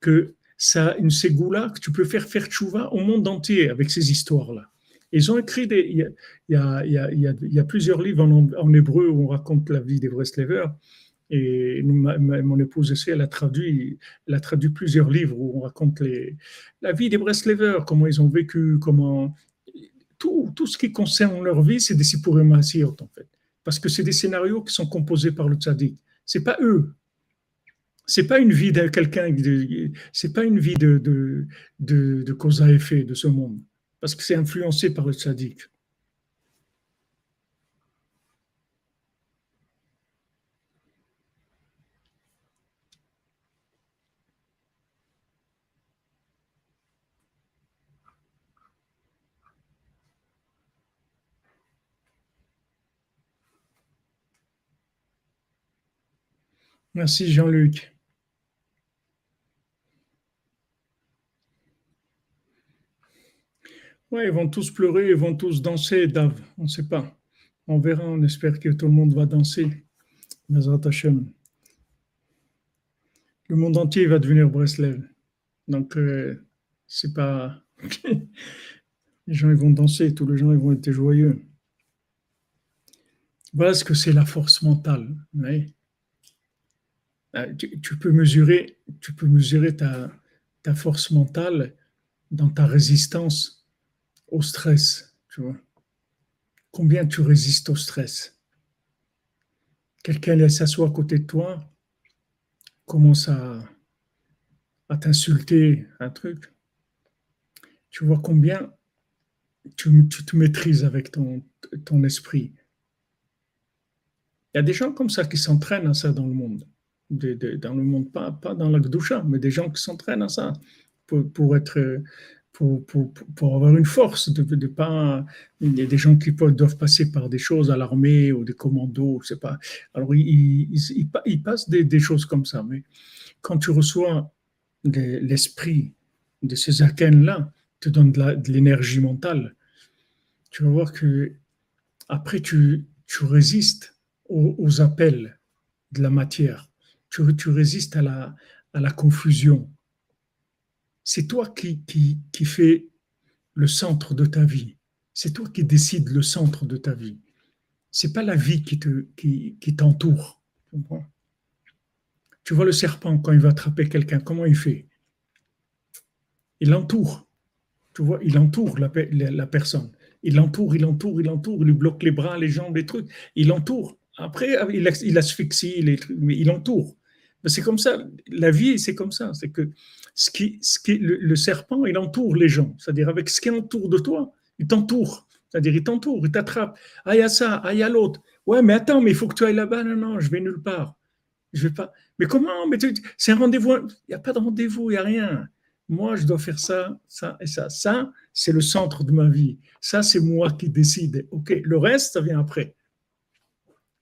que ça, une ségoula que tu peux faire faire tchouva au monde entier avec ces histoires-là. Ils ont écrit des, il y a, il y a, il y a, plusieurs livres en, en, hébreu où on raconte la vie des Breslevers. Et mon épouse aussi, elle a traduit, elle a traduit plusieurs livres où on raconte la vie des Breslevers, comment ils ont vécu, comment tout, tout ce qui concerne leur vie, c'est des Sipurim en fait. Parce que c'est des scénarios qui sont composés par le tzaddik. C'est pas eux. C'est pas une vie de quelqu'un, c'est pas une vie de, de, de, de, cause à effet de ce monde. Parce que c'est influencé par le tzaddik. Merci Jean-Luc. Oui, ils vont tous pleurer, ils vont tous danser, Dave. On ne sait pas. On verra, on espère que tout le monde va danser. Le monde entier va devenir Breslev. Donc, euh, c'est pas. <laughs> les gens ils vont danser, tous les gens ils vont être joyeux. Voilà ce que c'est la force mentale. Tu, peux mesurer, tu peux mesurer ta, ta, force mentale dans ta résistance au stress, tu vois. Combien tu résistes au stress? Quelqu'un s'assoit à côté de toi, commence à, à t'insulter un truc. Tu vois combien tu, tu te maîtrises avec ton, ton esprit. Il y a des gens comme ça qui s'entraînent à ça dans le monde dans le monde, pas, dans la mais des gens qui s'entraînent à ça pour, être. Pour, avoir une force, de, pas. Il y a des gens qui doivent passer par des choses à l'armée ou des commandos, je sais pas. Alors, ils, passent des, choses comme ça. Mais quand tu reçois l'esprit de ces akens-là, te donne de l'énergie mentale, tu vas voir que après, tu, résistes aux appels de la matière tu, résistes à la, confusion. C'est toi qui, fais le centre de ta vie. C'est toi qui décides le centre de ta vie. C'est pas la vie qui te qui, qui t'entoure. Tu vois le serpent quand il va attraper quelqu'un, comment il fait? Il l'entoure. Tu vois, il entoure la, personne. Il l'entoure, il l'entoure, il l'entoure, il lui bloque les bras, les jambes, les trucs. Il l'entoure. Après, il, il asphyxie, mais il entoure. C'est comme ça, la vie, c'est comme ça. C'est que ce qui, ce qui, le, serpent, il entoure les gens. C'est-à-dire, avec ce qui autour de toi, il t'entoure. C'est-à-dire, il t'entoure, il t'attrape. Ah, il y a ça, ah, il y a l'autre. Ouais, mais attends, mais il faut que tu ailles là-bas. Non, non, je vais nulle part. Je vais pas. Mais comment? Mais c'est un rendez-vous. Il n'y a pas de rendez-vous, il n'y a rien. Moi, je dois faire ça, ça et ça. Ça, c'est le centre de ma vie. Ça, c'est moi qui décide. OK, le reste, ça vient après.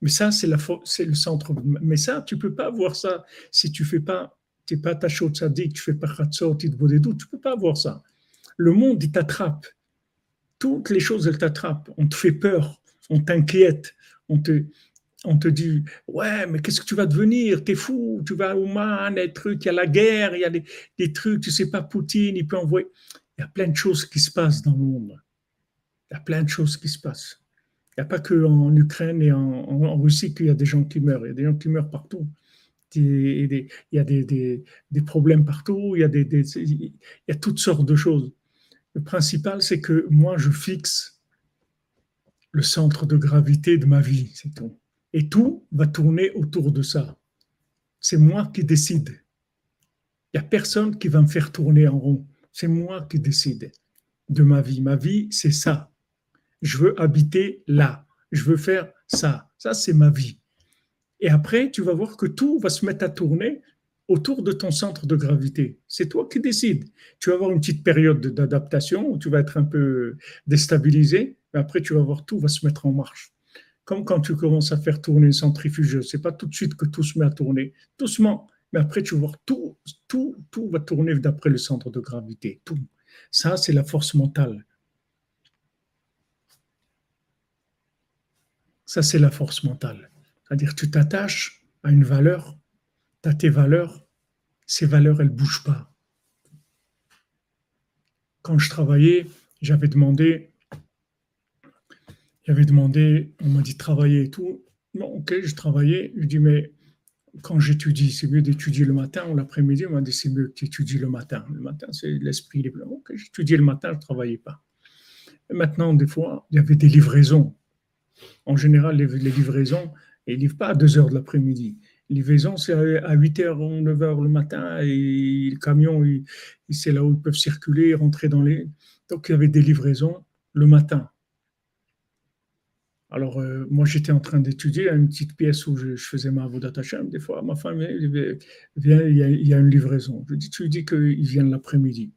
Mais ça, c'est, la, c'est le centre. Mais ça, tu peux pas voir ça si tu fais pas, tu n'es pas au tzaddik, tu fais pas khatsot, tu ne peux pas voir ça. Le monde, il t'attrape. Toutes les choses, elles t'attrapent. On te fait peur, on t'inquiète, on te, on te dit ouais mais qu'est-ce que tu vas devenir? T'es fou tu vas au man des trucs il y a la guerre il y a des, trucs tu sais pas Poutine il peut envoyer il y a plein de choses qui se passent dans le monde il y a plein de choses qui se passent Il n'y a pas que en Ukraine et en, Russie qu'il y a des gens qui meurent. Il y a des gens qui meurent partout. il y a des, problèmes partout. Il y, a des, il y a toutes sortes de choses. Le principal, c'est que moi, je fixe le centre de gravité de ma vie, c'est tout. Et tout va tourner autour de ça. C'est moi qui décide. Il n'y a personne qui va me faire tourner en rond. C'est moi qui décide de ma vie. Ma vie, c'est ça. Je veux habiter là. Je veux faire ça. Ça, c'est ma vie. Et après, tu vas voir que tout va se mettre à tourner autour de ton centre de gravité. C'est toi qui décides. Tu vas avoir une petite période d'adaptation où tu vas être un peu déstabilisé, mais après, tu vas voir tout va se mettre en marche. Comme quand tu commences à faire tourner une centrifugeuse, c'est pas tout de suite que tout se met à tourner, doucement, mais après, tu vas voir tout, tout, tout va tourner d'après le centre de gravité, tout. Ça, c'est la force mentale. Ça, c'est la force mentale. C'est-à-dire tu t'attaches à une valeur, tu as tes valeurs, ces valeurs, elles ne bougent pas. Quand je travaillais, j'avais demandé, j'avais demandé, on m'a dit de travailler et tout. Bon, ok, je travaillais. Je dis, mais quand j'étudie, c'est mieux d'étudier le matin ou l'après-midi? On m'a dit, c'est mieux que tu étudies le matin. Le matin, c'est l'esprit libre. Ok, j'étudiais le matin, je ne travaillais pas. Maintenant, des fois, il y avait des livraisons. En général, les, livraisons, ils ne livrent pas à 2 heures de l'après-midi. Les livraisons, c'est à 8 h ou 9 h le matin et le camion, c'est là où ils peuvent circuler, rentrer dans les. Donc, il y avait des livraisons le matin. Alors, euh, moi, j'étais en train d'étudier une petite pièce où je, faisais ma Avodat Des fois, ma femme vient, il y, a, une livraison. Je dis, tu lui dis qu'il vient l'après-midi.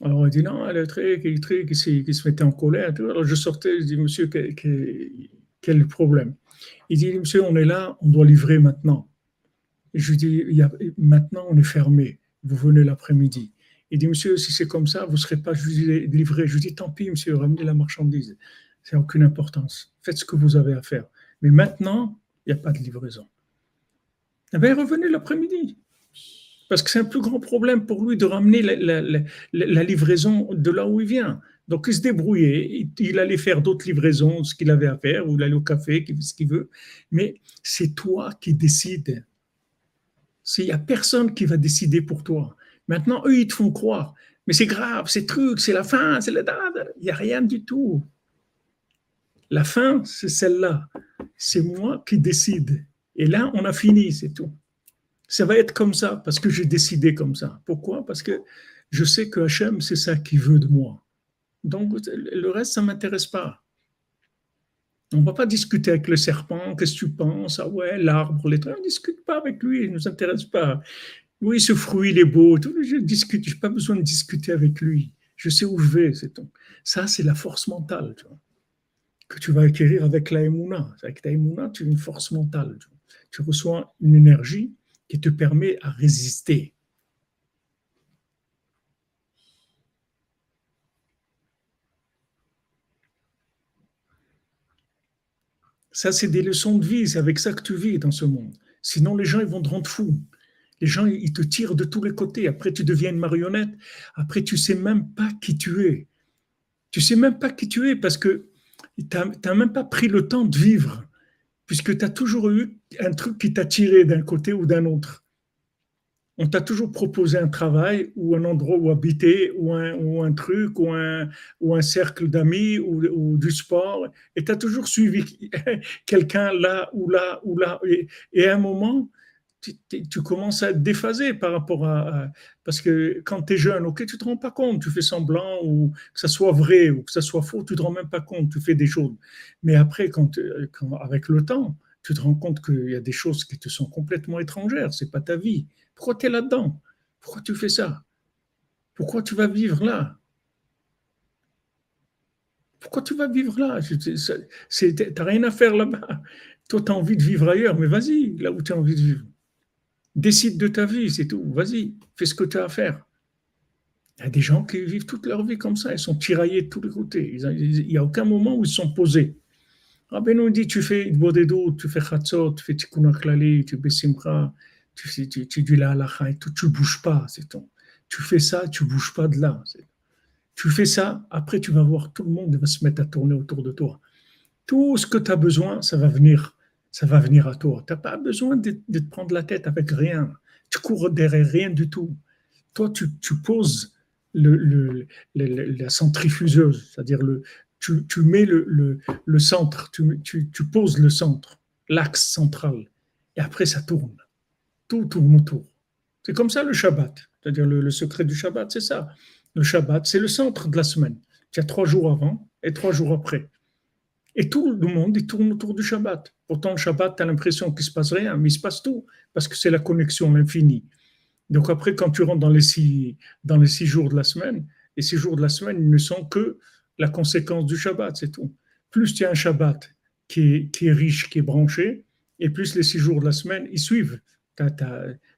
Alors, elle dit, non, elle est très, qui, très, qui, se mettait en colère. Alors, je sortais, je dis, monsieur, quel, le problème? Il dit, monsieur, on est là, on doit livrer maintenant. Je lui dis, il maintenant, on est fermé. Vous venez l'après-midi. Il dit, monsieur, si c'est comme ça, vous ne serez pas livré. Je lui dis, tant pis, monsieur, ramenez la marchandise ça n'a aucune importance. Faites ce que vous avez à faire. Mais maintenant, il n'y a pas de livraison. Eh bien, revenez l'après-midi. Parce que c'est un plus grand problème pour lui de ramener la, livraison de là où il vient. Donc, il se débrouillait. Il, allait faire d'autres livraisons, ce qu'il avait à faire, ou il allait au café, ce qu'il veut. Mais c'est toi qui décides. Il n'y a personne qui va décider pour toi. Maintenant, eux, ils te font croire. Mais c'est grave, c'est truc, c'est la fin, c'est la date. Il n'y a rien du tout. La fin, c'est celle-là. C'est moi qui décide. Et là, on a fini, c'est tout. Ça va être comme ça parce que j'ai décidé comme ça. Pourquoi? Parce que je sais que Hachem, c'est ça qu'il veut de moi. Donc, le reste, ça ne m'intéresse pas. On ne va pas discuter avec le serpent, qu'est-ce que tu penses? Ah ouais, l'arbre, les trucs, on ne discute pas avec lui, il ne nous intéresse pas. Oui, ce fruit, il est beau, je discute, je n'ai pas besoin de discuter avec lui. Je sais où je vais. Ça, c'est la force mentale. Que tu vas acquérir avec la Avec ta tu as une force mentale. Tu reçois une énergie qui te permet à résister. Ça, c'est des leçons de vie. C'est avec ça que tu vis dans ce monde. Sinon, les gens, ils vont te rendre fou. Les gens, ils te tirent de tous les côtés. Après, tu deviens une marionnette. Après, tu sais même pas qui tu es. Tu sais même pas qui tu es parce que tu n'as même pas pris le temps de vivre, puisque tu as toujours eu un truc qui t'a tiré d'un côté ou d'un autre. On t'a toujours proposé un travail ou un endroit où habiter ou un, ou un truc ou un, cercle d'amis ou, du sport et tu as toujours suivi <laughs> quelqu'un là ou là ou là. Et à un moment, tu, commences à être déphasé par rapport à, Parce que quand tu es jeune, ok, tu te rends pas compte, tu fais semblant, ou que ça soit vrai, ou que ça soit faux, tu te rends même pas compte, tu fais des choses. Mais après, quand, avec le temps, tu te rends compte qu'il y a des choses qui te sont complètement étrangères, c'est pas ta vie. Pourquoi tu es là-dedans? Pourquoi tu fais ça? Pourquoi tu vas vivre là? Pourquoi tu vas vivre là? Tu n'as rien à faire là-bas. Toi, tu as envie de vivre ailleurs, mais vas-y, là où tu as envie de vivre. Décide de ta vie, c'est tout. Vas-y, fais ce que tu as à faire. Il y a des gens qui vivent toute leur vie comme ça, ils sont tiraillés de tous les côtés. Il n'y a aucun moment où ils sont posés. Rabbi nous dit tu fais Bodedou, tu fais tu fais Tikkun Klali, tu fais Simcha, tu, fais, tu, tu dis la halacha et tout, tu bouges pas, c'est tout. Tu fais ça, tu bouges pas de là. Tu fais ça, après tu vas voir tout le monde va se mettre à tourner autour de toi. Tout ce que tu as besoin, ça va venir, ça va venir à toi. Tu n'as pas besoin de, te prendre la tête avec rien. Tu cours derrière rien du tout. Toi, tu, poses le, la centrifugeuse, c'est-à-dire le, tu, mets le, centre, tu, tu, poses le centre, l'axe central, et après ça tourne. Tout tourne autour. C'est comme ça le Shabbat. C'est-à-dire le, secret du Shabbat, c'est ça. Le Shabbat, c'est le centre de la semaine. Il y a trois jours avant et trois jours après. Et tout le monde, il tourne autour du Shabbat. Pourtant, le Shabbat, tu as l'impression qu'il ne se passe rien, mais il se passe tout, parce que c'est la connexion, l'infini. Donc après, quand tu rentres dans les, six, dans les six jours de la semaine, les six jours de la semaine, ils ne sont que la conséquence du Shabbat, c'est tout. Plus tu as un Shabbat qui est, qui est riche, qui est branché, et plus les six jours de la semaine, ils suivent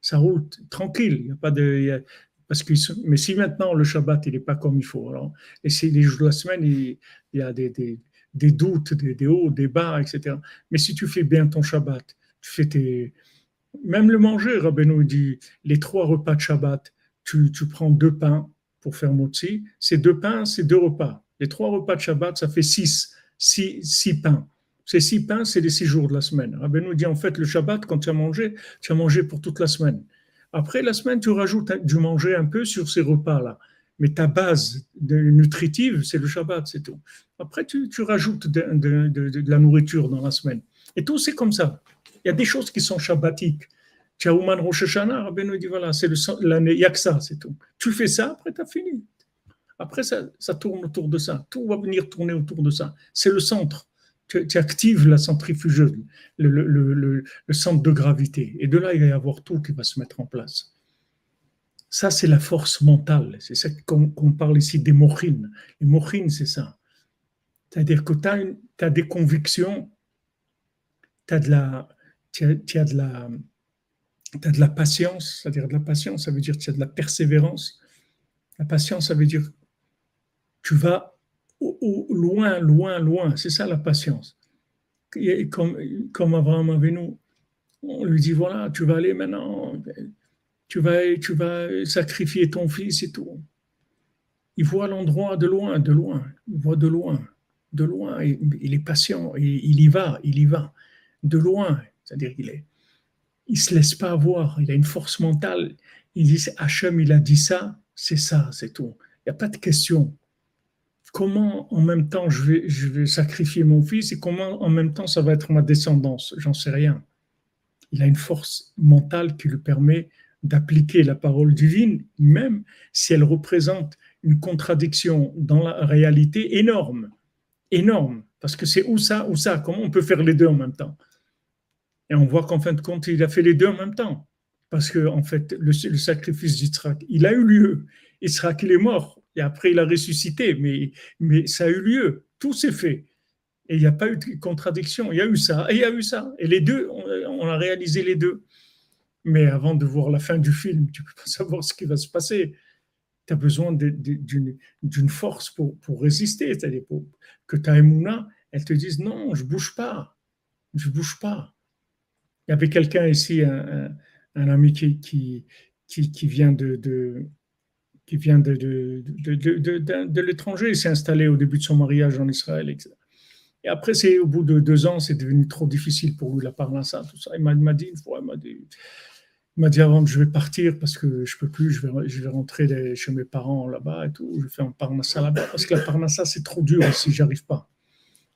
ça roule tranquille. Y a pas de, parce que, mais si maintenant le Shabbat il n'est pas comme il faut, alors, et si les jours de la semaine il, y a des, des doutes, des, hauts, des bas, etc. Mais si tu fais bien ton Shabbat, tu fais tes, même le manger, Rabbeinu dit, les trois repas de Shabbat, tu, tu prends deux pains pour faire motzi, ces deux pains, c'est deux repas. Les trois repas de Shabbat, ça fait six, six, six pains. Ces six pains, c'est les six jours de la semaine. Rabbi nous dit en fait, le Shabbat, quand tu as mangé, tu as mangé pour toute la semaine. Après la semaine, tu rajoutes du manger un peu sur ces repas-là. Mais ta base nutritive, c'est le Shabbat, c'est tout. Après, tu, rajoutes de, la nourriture dans la semaine. Et tout, c'est comme ça. Il y a des choses qui sont shabbatiques. Tu as Ouman Rosh Hashanah, Rabbi nous dit voilà, c'est l'année, il que ça, c'est tout. Tu fais ça, après, tu as fini. Après, ça tourne autour de ça. Tout va venir tourner autour de ça. C'est le centre tu, actives la centrifugeuse, le, centre de gravité. Et de là, il va y avoir tout qui va se mettre en place. Ça, c'est la force mentale. C'est ça qu'on parle ici des mochines. Les mochines, c'est ça. C'est-à-dire que tu as, des convictions, tu as de la, de la, as de la patience. C'est-à-dire de la patience, ça veut dire que tu as de la persévérance. La patience, ça veut dire tu vas loin, loin, loin. C'est ça la patience. comme, comme Abraham nous on lui dit voilà, tu vas aller maintenant, tu vas, tu vas sacrifier ton fils et tout. Il voit l'endroit de loin, de loin, il voit de loin, de loin. Il, est patient, il y va, il y va, de loin. C'est-à-dire qu'il est, il se laisse pas avoir, il a une force mentale. Il dit Hachem, il a dit ça, c'est ça, c'est tout. Il n'y a pas de question comment en même temps je vais, je vais sacrifier mon fils et comment en même temps ça va être ma descendance? J'en sais rien. Il a une force mentale qui lui permet d'appliquer la parole divine, même si elle représente une contradiction dans la réalité énorme. Énorme. Parce que c'est où ça, où ça? Comment on peut faire les deux en même temps? Et on voit qu'en fin de compte, il a fait les deux en même temps. Parce que, en fait, le, sacrifice d'Israël, il a eu lieu. Israël, est mort et après il a ressuscité, mais, mais ça a eu lieu, tout s'est fait. Et il n'y a pas eu de contradiction, il y a eu ça, et il y a eu ça. Et les deux, on, a réalisé les deux. Mais avant de voir la fin du film, tu peux pas <laughs> savoir ce qui va se passer. Tu as besoin d'une force pour, résister, c'est-à-dire que ta émouna, elle te dise non, je bouge pas, je bouge pas. Il y avait quelqu'un ici, un, ami qui, qui, vient de, qui vient de, de l'étranger. Il s'est installé au début de son mariage en Israël. Et après, c'est au bout de deux ans, c'est devenu trop difficile pour lui, la parnassa, tout ça. Il m'a dit une fois, il m'a dit, avant, je vais partir parce que je peux plus, je vais, rentrer chez mes parents là-bas et tout. Je faire un parnassa là-bas parce que la parnassa, c'est trop dur ici, j'arrive pas.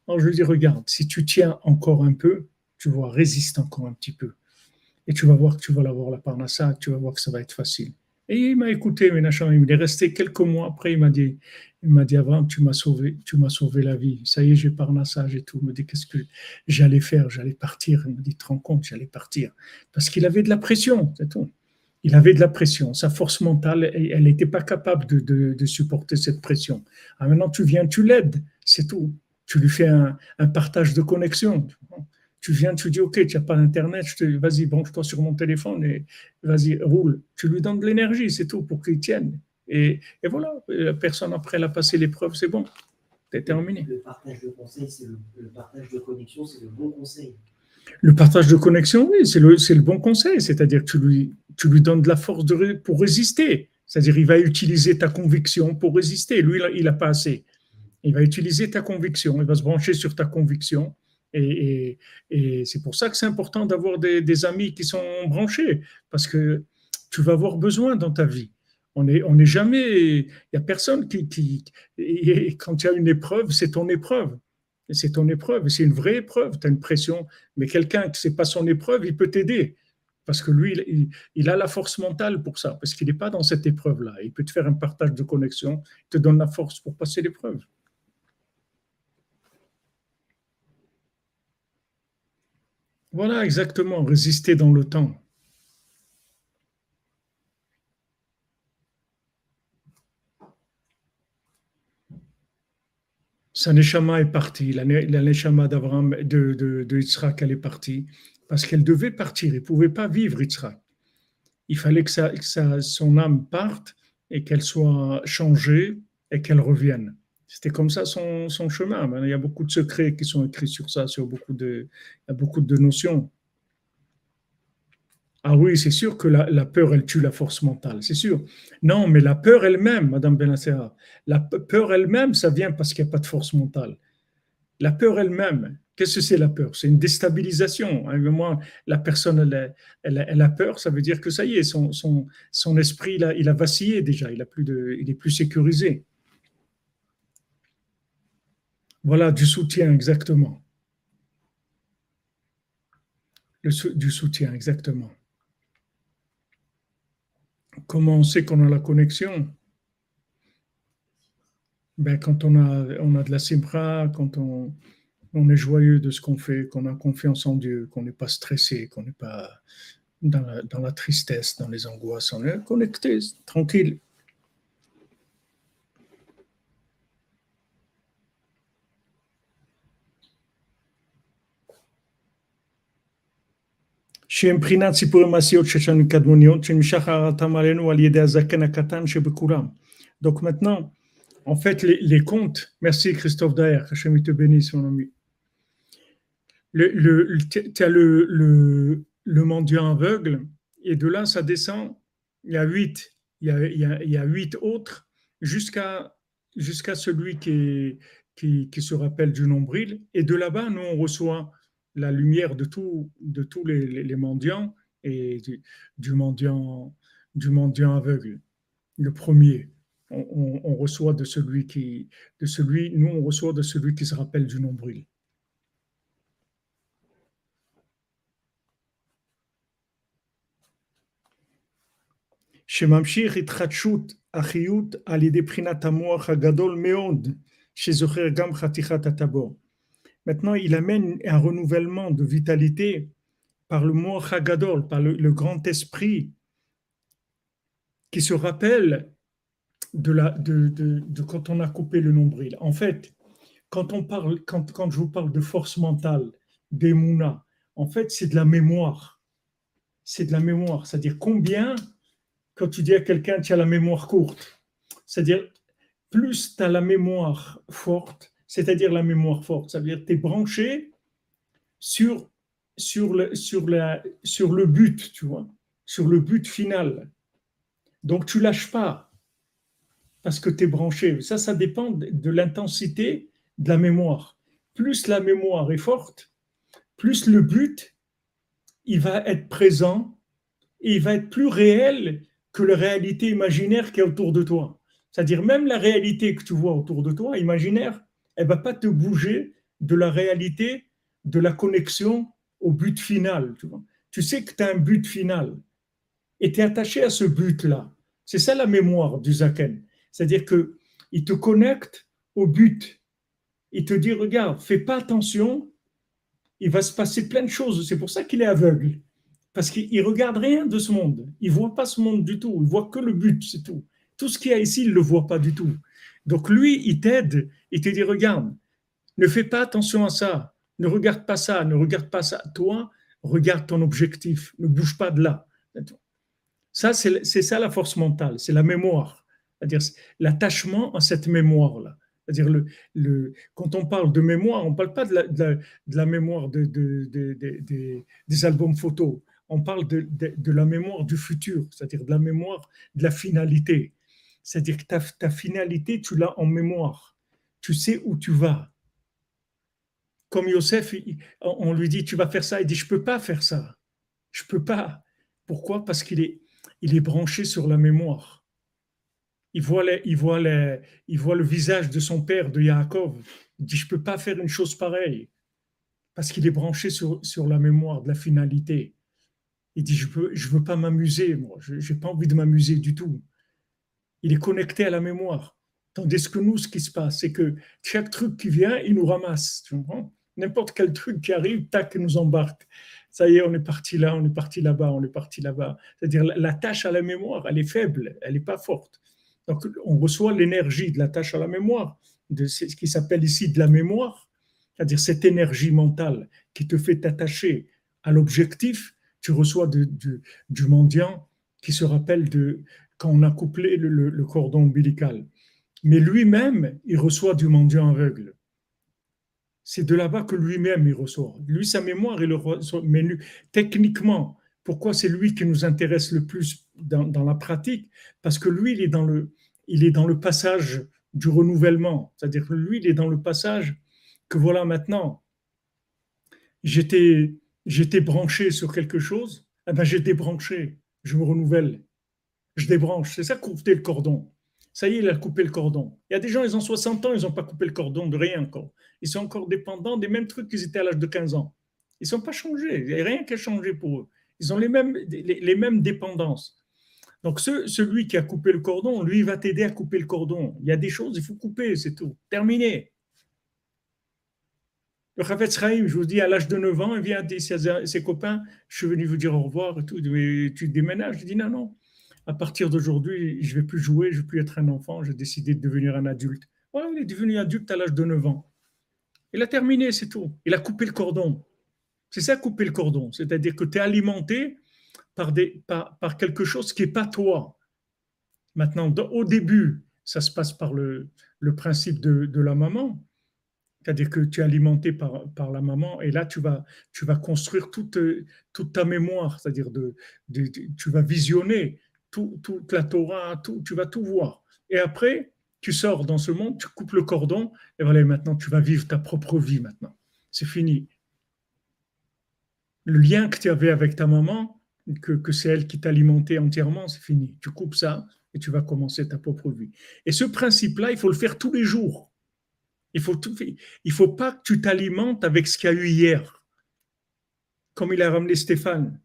Alors je lui dis, regarde, si tu tiens encore un peu, tu vois, résiste encore un petit peu. Et tu vas voir que tu vas l'avoir la parnassa, tu vas voir que ça va être facile. Et il m'a écouté. Il est resté quelques mois après. Il m'a dit, il m'a dit, Abraham, tu m'as sauvé, tu m'as sauvé la vie. Ça y est, j'ai parnassage et tout. Il me dit, qu'est-ce que j'allais faire? J'allais partir. Il m'a dit, te rends compte, j'allais partir. Parce qu'il avait de la pression, c'est tout. Il avait de la pression. Sa force mentale, elle n'était pas capable de, supporter cette pression. Ah, maintenant, tu viens, tu l'aides, c'est tout. Tu lui fais un partage de connexion tu viens, tu dis, OK, tu n'as pas d'Internet, vas-y, branche-toi sur mon téléphone et vas-y, roule. Tu lui donnes de l'énergie, c'est tout, pour qu'il tienne. Et, et, voilà, la personne après, elle a passé l'épreuve, c'est bon, c'est terminé. Le partage de conseils, c'est le, partage de connexion, c'est le bon conseil. Le partage de connexion, oui, c'est le, le bon conseil, c'est-à-dire que tu lui, tu lui donnes de la force de, pour résister. C'est-à-dire il va utiliser ta conviction pour résister. Lui, il n'a pas assez. Il va utiliser ta conviction, il va se brancher sur ta conviction. Et, c'est pour ça que c'est important d'avoir des, amis qui sont branchés, parce que tu vas avoir besoin dans ta vie. On n'est jamais, il n'y a personne qui, et quand il y a une épreuve, c'est ton épreuve. C'est ton épreuve, c'est une vraie épreuve, tu as une pression, mais quelqu'un qui n'est pas son épreuve, il peut t'aider. Parce que lui, il, a la force mentale pour ça, parce qu'il n'est pas dans cette épreuve-là. Il peut te faire un partage de connexion, il te donne la force pour passer l'épreuve. Voilà exactement, résister dans le temps. Sa neshama est partie, la, neshama d'Abraham, de, de, elle est partie, parce qu'elle devait partir, elle ne pouvait pas vivre Yitzhak. Il fallait que son âme parte et qu'elle soit changée et qu'elle revienne. C'était comme ça son, chemin. Il y a beaucoup de secrets qui sont écrits sur ça, sur beaucoup de, il y a beaucoup de notions. Ah oui, c'est sûr que la, peur, elle tue la force mentale, c'est sûr. Non, mais la peur elle-même, Madame Benacera, la peur elle-même, ça vient parce qu'il n'y a pas de force mentale. La peur elle-même, qu'est-ce que c'est la peur? C'est une déstabilisation. Hein. Moi, la personne, elle, a peur, ça veut dire que ça y est, son, esprit, il a, il a vacillé déjà, il, a plus de, il est plus sécurisé. Voilà, du soutien, exactement. du soutien, exactement. Comment on sait qu'on a la connexion? Ben, Quand on a, on a de la simra, quand on, on est joyeux de ce qu'on fait, qu'on a confiance en Dieu, qu'on n'est pas stressé, qu'on n'est pas dans dans la, tristesse, dans les angoisses, on est connecté, tranquille. Donc maintenant, en fait, les, contes, merci Christophe Daher, que te mon ami. Le, mendiant aveugle, et de là, ça descend, il y a huit, il y a, a, huit autres, jusqu'à celui qui, se rappelle du nombril, et de là-bas, nous, on reçoit la lumière de, tout, de tous les, les, mendiants et du, mendiant, du mendiant aveugle. Le premier, on, reçoit de celui qui, de celui, nous on reçoit de celui qui se rappelle du nombril. שממשיך התחדשות החיות על ידי בחינת המוח הגדול מאוד שזוכר גם חתיכת הטבור. Maintenant, il amène un renouvellement de vitalité par le mot Hagadol, par le, grand esprit qui se rappelle de, quand on a coupé le nombril. En fait, quand, on parle, quand, quand je vous parle de force mentale, d'Emouna, en fait, c'est de la mémoire. C'est de la mémoire. C'est-à-dire combien, quand tu dis à quelqu'un, tu as la mémoire courte, c'est-à-dire plus tu as la mémoire forte, c'est-à-dire la mémoire forte. Ça veut dire que tu es branché sur, sur, le, sur, la, sur le but, tu vois, sur le but final. Donc tu lâches pas parce que tu es branché. Ça, ça dépend de l'intensité de la mémoire. Plus la mémoire est forte, plus le but, il va être présent et il va être plus réel que la réalité imaginaire qui est autour de toi. C'est-à-dire même la réalité que tu vois autour de toi, imaginaire, elle va pas te bouger de la réalité, de la connexion au but final. Tu, vois. tu sais que tu as un but final et tu es attaché à ce but-là. C'est ça la mémoire du Zaken. C'est-à-dire que il te connecte au but. Il te dit, regarde, fais pas attention, il va se passer plein de choses. C'est pour ça qu'il est aveugle. Parce qu'il regarde rien de ce monde. Il voit pas ce monde du tout. Il voit que le but, c'est tout. Tout ce qu'il y a ici, il le voit pas du tout. Donc lui, il t'aide, il te dit, regarde, ne fais pas attention à ça, ne regarde pas ça, ne regarde pas ça. Toi, regarde ton objectif, ne bouge pas de là. Ça, c'est ça la force mentale, c'est la mémoire, c'est-à-dire l'attachement à cette mémoire-là. C'est-à-dire, le, quand on parle de mémoire, on ne parle pas de la, mémoire de, de, des albums photos, on parle de, la mémoire du futur, c'est-à-dire de la mémoire de la finalité. C'est-à-dire que ta, finalité, tu l'as en mémoire. tu sais où tu vas. Comme Yosef, on lui dit, tu vas faire ça, il dit, je peux pas faire ça. Je peux pas. Pourquoi? Parce qu'il est, il est branché sur la mémoire. Il voit, voit le visage de son père, de Yaakov. Il dit, je peux pas faire une chose pareille. Parce qu'il est branché sur, la mémoire de la finalité. Il dit, je ne veux pas m'amuser, moi. Je n'ai pas envie de m'amuser du tout. Il est connecté à la mémoire. Tandis que nous, ce qui se passe, c'est que chaque truc qui vient, il nous ramasse. Tu comprends? N'importe quel truc qui arrive, tac, nous embarque. Ça y est, on est parti là, on est parti là-bas, on est parti là-bas. C'est-à-dire, la, tâche à la mémoire, elle est faible, elle n'est pas forte. Donc, on reçoit l'énergie de la tâche à la mémoire, de ce qui s'appelle ici de la mémoire, c'est-à-dire cette énergie mentale qui te fait t'attacher à l'objectif. Tu reçois du mendiant qui se rappelle de quand on a couplé le cordon ombilical. Mais lui-même, il reçoit du mendiant aveugle c'est de là-bas que lui-même il reçoit. Lui, sa mémoire, il le reçoit. Mais techniquement, pourquoi c'est lui qui nous intéresse le plus dans, la pratique? Parce que lui, il est dans le, passage du renouvellement. C'est-à-dire que lui, il est dans le passage que voilà maintenant, j'étais, j'étais branché sur quelque chose, eh ben j'ai débranché, je me renouvelle, je débranche. C'est ça couper le cordon. Ça y est, il a coupé le cordon. Il y a des gens, ils ont 60 ans, ils n'ont pas coupé le cordon de rien encore. Ils sont encore dépendants des mêmes trucs qu'ils étaient à l'âge de 15 ans. Ils ne sont pas changés. Il n'y a rien qui a changé pour eux. Ils ont les mêmes, les, mêmes dépendances. Donc, celui qui a coupé le cordon, lui, il va t'aider à couper le cordon. Il y a des choses, il faut couper, c'est tout. Terminé. Le Rafet Sraïm, je vous dis, à l'âge de 9 ans, il vient à ses copains Je suis venu vous dire au revoir et tout. tu déménages? Je dis Non, non à partir d'aujourd'hui, je ne vais plus jouer, je ne vais plus être un enfant, j'ai décidé de devenir un adulte. Il est devenu adulte à l'âge de 9 ans. Il a terminé, c'est tout. Il a coupé le cordon. C'est ça, couper le cordon. C'est-à-dire que tu es alimenté par, par, quelque chose qui n'est pas toi. Maintenant, au début, ça se passe par le, le principe de, de, la maman. C'est-à-dire que tu es alimenté par, par la maman et là, tu vas, tu vas construire toute, toute ta mémoire. C'est-à-dire de, tu vas visionner toute la Torah, tu vas tout voir. Et après, tu sors dans ce monde, tu coupes le cordon, et voilà, maintenant tu vas vivre ta propre vie maintenant. C'est fini. Le lien que tu avais avec ta maman, que, c'est elle qui t'alimentait entièrement, c'est fini. Tu coupes ça et tu vas commencer ta propre vie. Et ce principe-là, il faut le faire tous les jours. Il faut faut pas que tu t'alimentes avec ce qu'il y a eu hier. Comme il a ramené Stéphane.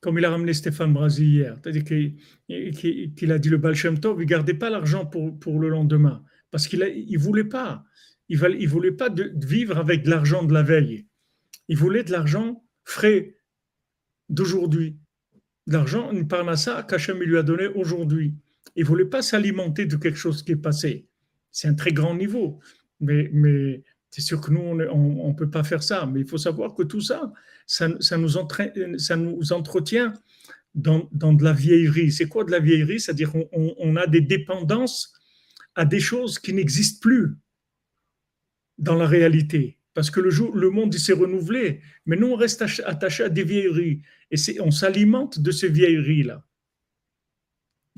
Comme il a ramené Stéphane Brasi hier, c'est-à-dire qu'il a dit le Baal Tov, il ne gardait pas l'argent pour, pour le lendemain, parce qu'il ne voulait pas. Il voulait pas de, vivre avec de l'argent de la veille. Il voulait de l'argent frais d'aujourd'hui. L'argent, une parnassa qu'Hachem lui a donné aujourd'hui. Il ne voulait pas s'alimenter de quelque chose qui est passé. C'est un très grand niveau. Mais, mais c'est sûr que nous, on ne peut pas faire ça, mais il faut savoir que tout ça, ça, nous, entretient dans, de la vieillerie. C'est quoi de la vieillerie? C'est-à-dire qu'on on a des dépendances à des choses qui n'existent plus dans la réalité. Parce que le monde s'est renouvelé, mais nous, on reste attaché à des vieilleries. Et on s'alimente de ces vieilleries-là.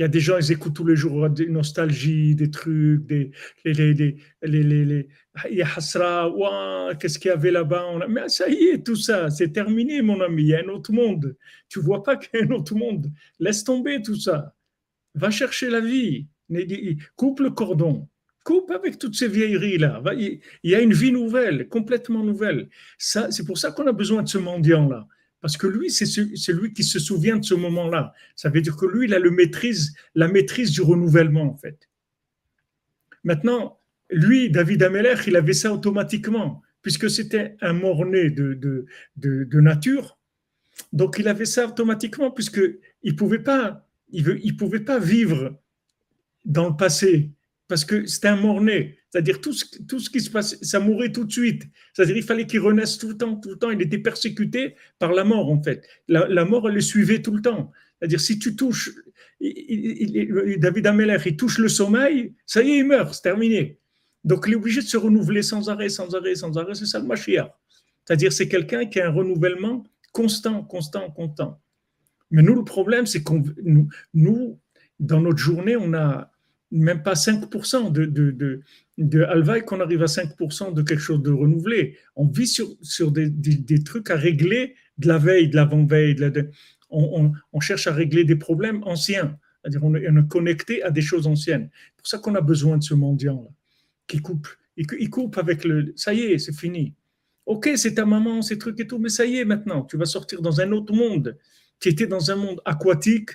Il y a des gens, ils écoutent tous les jours des nostalgies, des trucs, des, les, les, les, il y a Hasra, qu'est-ce qu'il y avait là-bas Mais ça y est, tout ça, c'est terminé, mon ami. Il y a un autre monde. Tu vois pas qu'il y a un autre monde. Laisse tomber tout ça. Va chercher la vie. Coupe le cordon. Coupe avec toutes ces vieilleries-là. Il y a une vie nouvelle, complètement nouvelle. C'est pour ça qu'on a besoin de ce mendiant-là. Parce que lui, c'est lui qui se souvient de ce moment-là. Ça veut dire que lui, il a le maîtrise, la maîtrise du renouvellement, en fait. Maintenant, lui, David Ameller, il avait ça automatiquement, puisque c'était un mort-né de, nature. Donc, il avait ça automatiquement, puisqu'il ne pouvait, pas, pouvait pas vivre dans le passé, parce que c'était un mort-né. C'est-à-dire tout ce, tout ce qui se passe, ça mourait tout de suite. C'est-à-dire il fallait qu'il renaisse tout le temps, tout le temps. Il était persécuté par la mort en fait. La, mort, elle le suivait tout le temps. C'est-à-dire si tu touches, David Ameller, il touche le sommeil, ça y est, il meurt, c'est terminé. Donc il est obligé de se renouveler sans arrêt, sans arrêt, sans arrêt. C'est ça le Mashiach. C'est-à-dire c'est quelqu'un qui a un renouvellement constant, constant, constant. Mais nous, le problème, c'est nous, nous dans notre journée, on a même pas 5% de, de, de, de qu'on arrive à 5% de quelque chose de renouvelé. On vit sur, sur des, des, trucs à régler de la veille, de l'avant-veille. on, on, cherche à régler des problèmes anciens. C'est-à-dire on, est connecté à des choses anciennes. C'est pour ça qu'on a besoin de ce mendiant-là, qui coupe. Il, coupe avec le... Ça y est, c'est fini. Ok, c'est ta maman, ces trucs et tout, mais ça y est maintenant, tu vas sortir dans un autre monde. Tu étais dans un monde aquatique,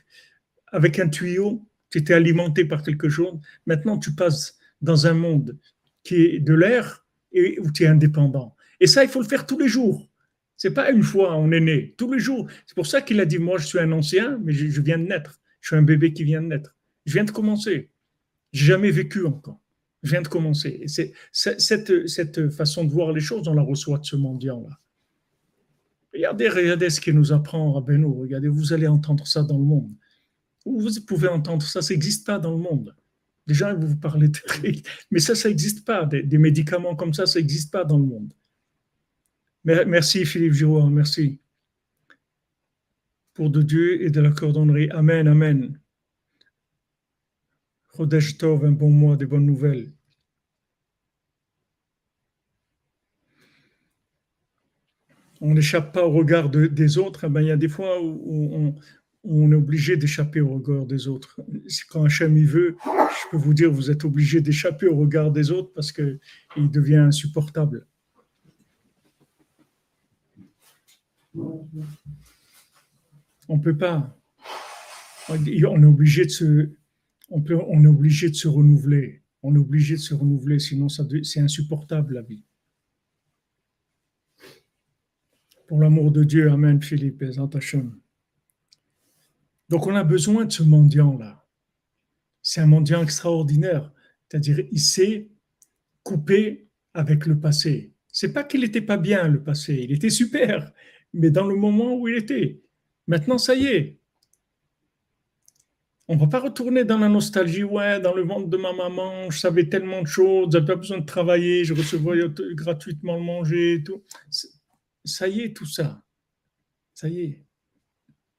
avec un tuyau, tu étais alimenté par quelque chose. Maintenant, tu passes dans un monde qui est de l'air et où tu es indépendant. Et ça, il faut le faire tous les jours. C'est pas une fois on est né, tous les jours. C'est pour ça qu'il a dit moi je suis un ancien, mais je, viens de naître. Je suis un bébé qui vient de naître. Je viens de commencer. J'ai jamais vécu encore. Je viens de commencer. Cette façon de voir les choses, on la reçoit de ce mendiant-là. Regardez, regardez ce qu'il nous apprend Rabbeinu. Regardez, vous allez entendre ça dans le monde. Vous pouvez entendre ça, ça n'existe pas dans le monde. Déjà, vous vous parlez de mais ça, ça n'existe pas. Des, médicaments comme ça, ça n'existe pas dans le monde. Merci Philippe Giroir, merci. Pour de Dieu et de la cordonnerie. Amen, Amen. Chodesh Tov, un bon mois, des bonnes nouvelles. On n'échappe pas au regard des autres. Eh ben, il y a des fois où on, on est obligé d'échapper au regard des autres. Quand Hachem y veut, je peux vous dire, vous êtes obligé d'échapper au regard des autres parce qu'il devient insupportable. On peut pas. On est obligé de se, on, peut, on est obligé de se renouveler. On est obligé de se renouveler, sinon c'est insupportable la vie. Pour l'amour de Dieu, Amen, Philippe et Hachem. Donc on a besoin de ce mendiant-là. C'est un mendiant extraordinaire. C'est-à-dire, il s'est coupé avec le passé. C'est pas qu'il n'était pas bien le passé, il était super, mais dans le moment où il était. Maintenant, ça y est. On ne va pas retourner dans la nostalgie, ouais, dans le ventre de ma maman, je savais tellement de choses, j'avais pas besoin de travailler, je recevais gratuitement le manger tout. Ça y est, tout ça. Ça y est.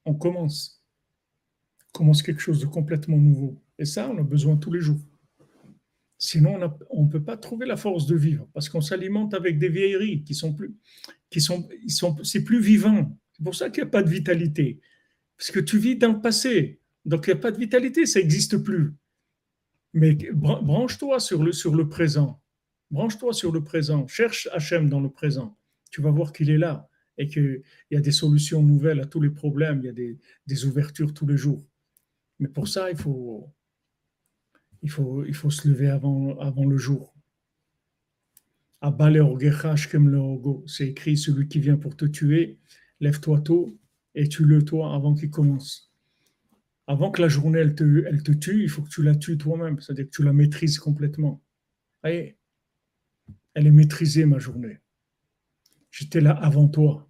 On commence commence quelque chose de complètement nouveau. Et ça, on a besoin tous les jours. Sinon, on ne peut pas trouver la force de vivre parce qu'on s'alimente avec des vieilleries qui sont plus, qui sont, ils sont, c'est plus vivant. C'est pour ça qu'il n'y a pas de vitalité. Parce que tu vis dans le passé. Donc, il n'y a pas de vitalité, ça n'existe plus. Mais branche-toi sur le, sur le présent. Branche-toi sur le présent. Cherche Hachem dans le présent. Tu vas voir qu'il est là et qu'il y a des solutions nouvelles à tous les problèmes. Il y a des, des ouvertures tous les jours. Mais pour ça, il faut, il faut, il faut se lever avant, avant le jour. C'est écrit celui qui vient pour te tuer, lève-toi tôt et tue-le toi avant qu'il commence. Avant que la journée elle te, tue, il faut que tu la tues toi-même, c'est-à-dire que tu la maîtrises complètement. Elle est maîtrisée ma journée. J'étais là avant toi.